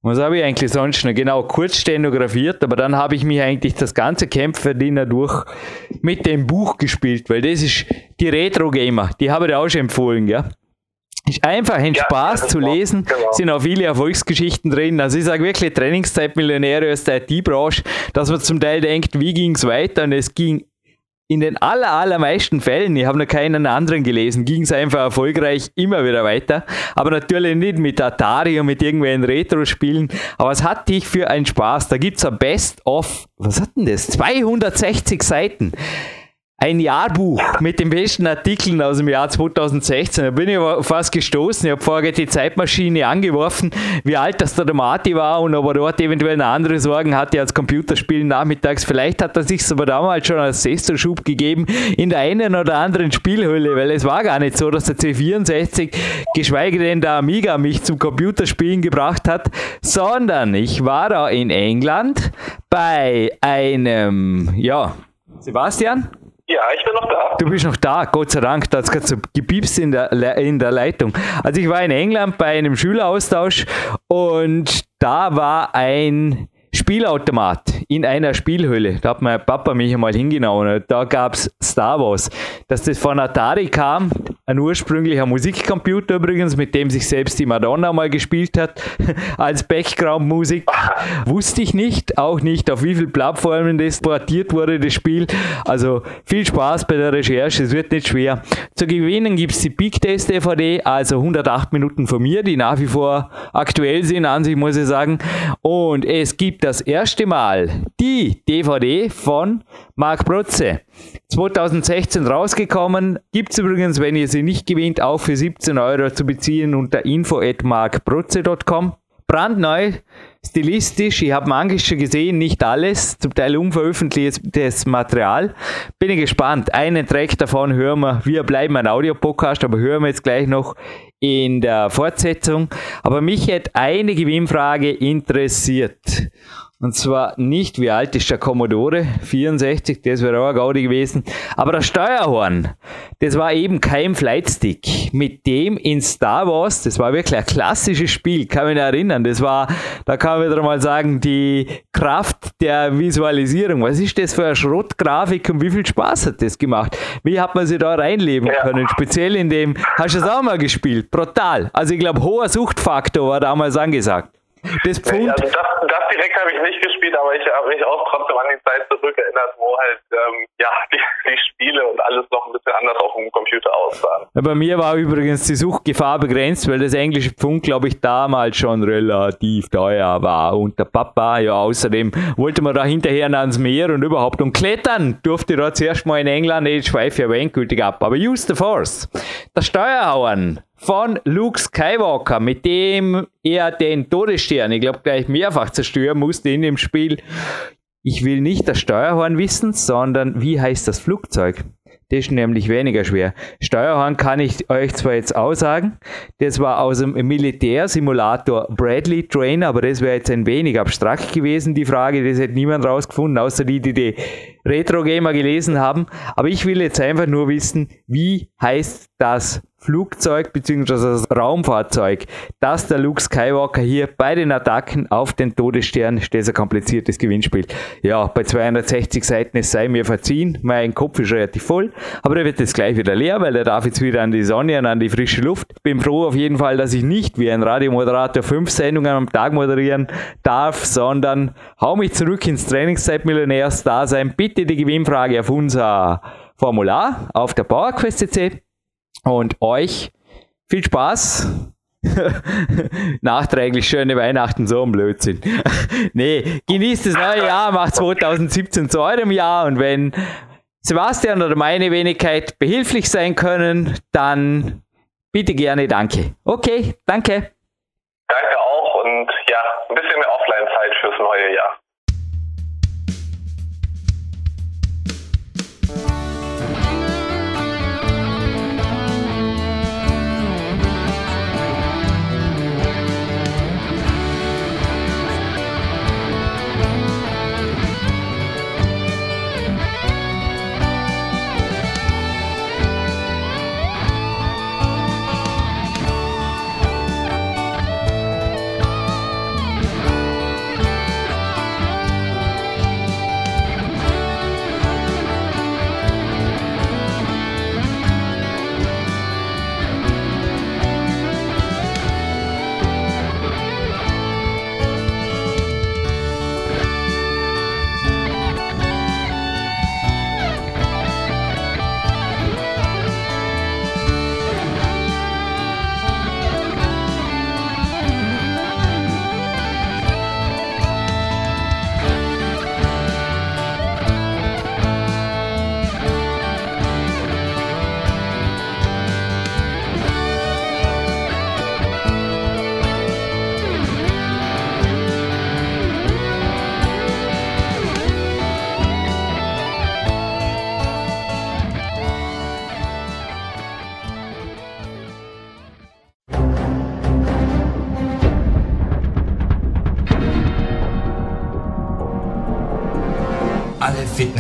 was habe ich eigentlich sonst noch? Genau, kurz stenografiert, aber dann habe ich mich eigentlich das ganze Kämpferdiener durch mit dem Buch gespielt, weil das ist die Retro-Gamer, die habe ich auch schon empfohlen, gell? Ist einfach ein ja, Spaß zu lesen, genau. sind auch viele Erfolgsgeschichten drin. Also ich sage wirklich, Trainingszeitmillionäre aus der IT-Branche, dass man zum Teil denkt, wie ging es weiter? Und es ging in den aller, allermeisten Fällen, ich habe noch keinen anderen gelesen, ging es einfach erfolgreich immer wieder weiter. Aber natürlich nicht mit Atari und mit irgendwelchen Retro-Spielen. Aber was hatte ich für einen Spaß? Da gibt es ein Best-of, was hat denn das? 260 Seiten ein Jahrbuch mit den besten Artikeln aus dem Jahr 2016. Da bin ich fast gestoßen. Ich habe vorher die Zeitmaschine angeworfen, wie alt das der Marty war und ob er dort eventuell eine andere Sorgen hatte als Computerspielen nachmittags. Vielleicht hat er sich aber damals schon als Sesterschub gegeben in der einen oder anderen Spielhülle, weil es war gar nicht so, dass der C64, geschweige denn der Amiga, mich zum Computerspielen gebracht hat, sondern ich war da in England bei einem, ja, Sebastian? Ja, ich bin noch da. Du bist noch da, Gott sei Dank. Da hat es gerade so gepiepst in der, in der Leitung. Also ich war in England bei einem Schüleraustausch und da war ein Spielautomat in einer Spielhöhle. Da hat mein Papa mich einmal hingenommen. Da gab es Star Wars. Dass das von Atari kam, ein ursprünglicher Musikcomputer übrigens, mit dem sich selbst die Madonna mal gespielt hat, als Background-Musik, wusste ich nicht. Auch nicht, auf wie vielen Plattformen das portiert wurde, das Spiel. Also viel Spaß bei der Recherche, es wird nicht schwer. Zu gewinnen gibt es die Big Test DVD, also 108 Minuten von mir, die nach wie vor aktuell sind, an sich muss ich sagen. Und es gibt das erste Mal die DVD von Marc Brotze. 2016 rausgekommen. Gibt es übrigens, wenn ihr sie nicht gewinnt, auch für 17 Euro zu beziehen unter info.markbrotze.com. Brandneu, stilistisch, ich habe manchmal schon gesehen, nicht alles, zum Teil unveröffentlichtes Material. Bin ich gespannt. Einen Track davon hören wir, wir bleiben ein Audiopodcast, aber hören wir jetzt gleich noch in der Fortsetzung. Aber mich hätte eine Gewinnfrage interessiert. Und zwar nicht, wie alt ist der Commodore 64, das wäre auch ein Gaudi gewesen. Aber das Steuerhorn, das war eben kein Flightstick. Mit dem in Star Wars, das war wirklich ein klassisches Spiel, kann mich erinnern. Das war, da kann man wieder mal sagen, die Kraft der Visualisierung. Was ist das für eine Schrottgrafik und wie viel Spaß hat das gemacht? Wie hat man sich da reinleben ja. können? Speziell in dem, hast du es auch mal gespielt? Brutal. Also ich glaube, hoher Suchtfaktor war damals angesagt. Das Pfund. Also das, das direkt habe ich nicht gespielt, aber ich habe mich auch trotzdem an die Zeit zurückerinnert, wo halt ähm, ja die, die, Spiele und alles noch ein bisschen anders auf dem Computer aussahen. Ja, bei mir war übrigens die Suchgefahr begrenzt, weil das englische Pfund, glaube ich, damals schon relativ teuer war. Und der Papa, ja, außerdem wollte man da hinterher ans Meer und überhaupt und klettern durfte da zuerst mal in England, ich schweife ja endgültig ab. Aber use the force. Der Steuerhauern von Luke Skywalker, mit dem er den Todesstern, ich glaube, gleich mehrfach zerstören musste in dem Spiel. Ich will nicht das Steuerhorn wissen, sondern wie heißt das Flugzeug? Das ist nämlich weniger schwer. Steuerhorn kann ich euch zwar jetzt aussagen, das war aus dem Militärsimulator Bradley Train, aber das wäre jetzt ein wenig abstrakt gewesen, die Frage, das hätte niemand rausgefunden, außer die, die die Retro Gamer gelesen haben. Aber ich will jetzt einfach nur wissen, wie heißt das Flugzeug bzw. das Raumfahrzeug, das der Luke Skywalker hier bei den Attacken auf den Todesstern, ist ein kompliziertes Gewinnspiel. Ja, bei 260 Seiten, es sei mir verziehen, mein Kopf ist relativ voll, aber der wird jetzt gleich wieder leer, weil er darf jetzt wieder an die Sonne und an die frische Luft. Bin froh auf jeden Fall, dass ich nicht wie ein Radiomoderator fünf Sendungen am Tag moderieren darf, sondern hau mich zurück ins Trainingszeit-Millionärs-Dasein. Bitte die Gewinnfrage auf unser Formular auf der PowerQuest.cc und euch viel Spaß. Nachträglich schöne Weihnachten, so ein Blödsinn. nee, genießt das neue Jahr, macht 2017 zu eurem Jahr und wenn Sebastian oder meine Wenigkeit behilflich sein können, dann bitte gerne danke. Okay, danke. Danke auch und ja, ein bisschen mehr Offline-Zeit fürs neue Jahr.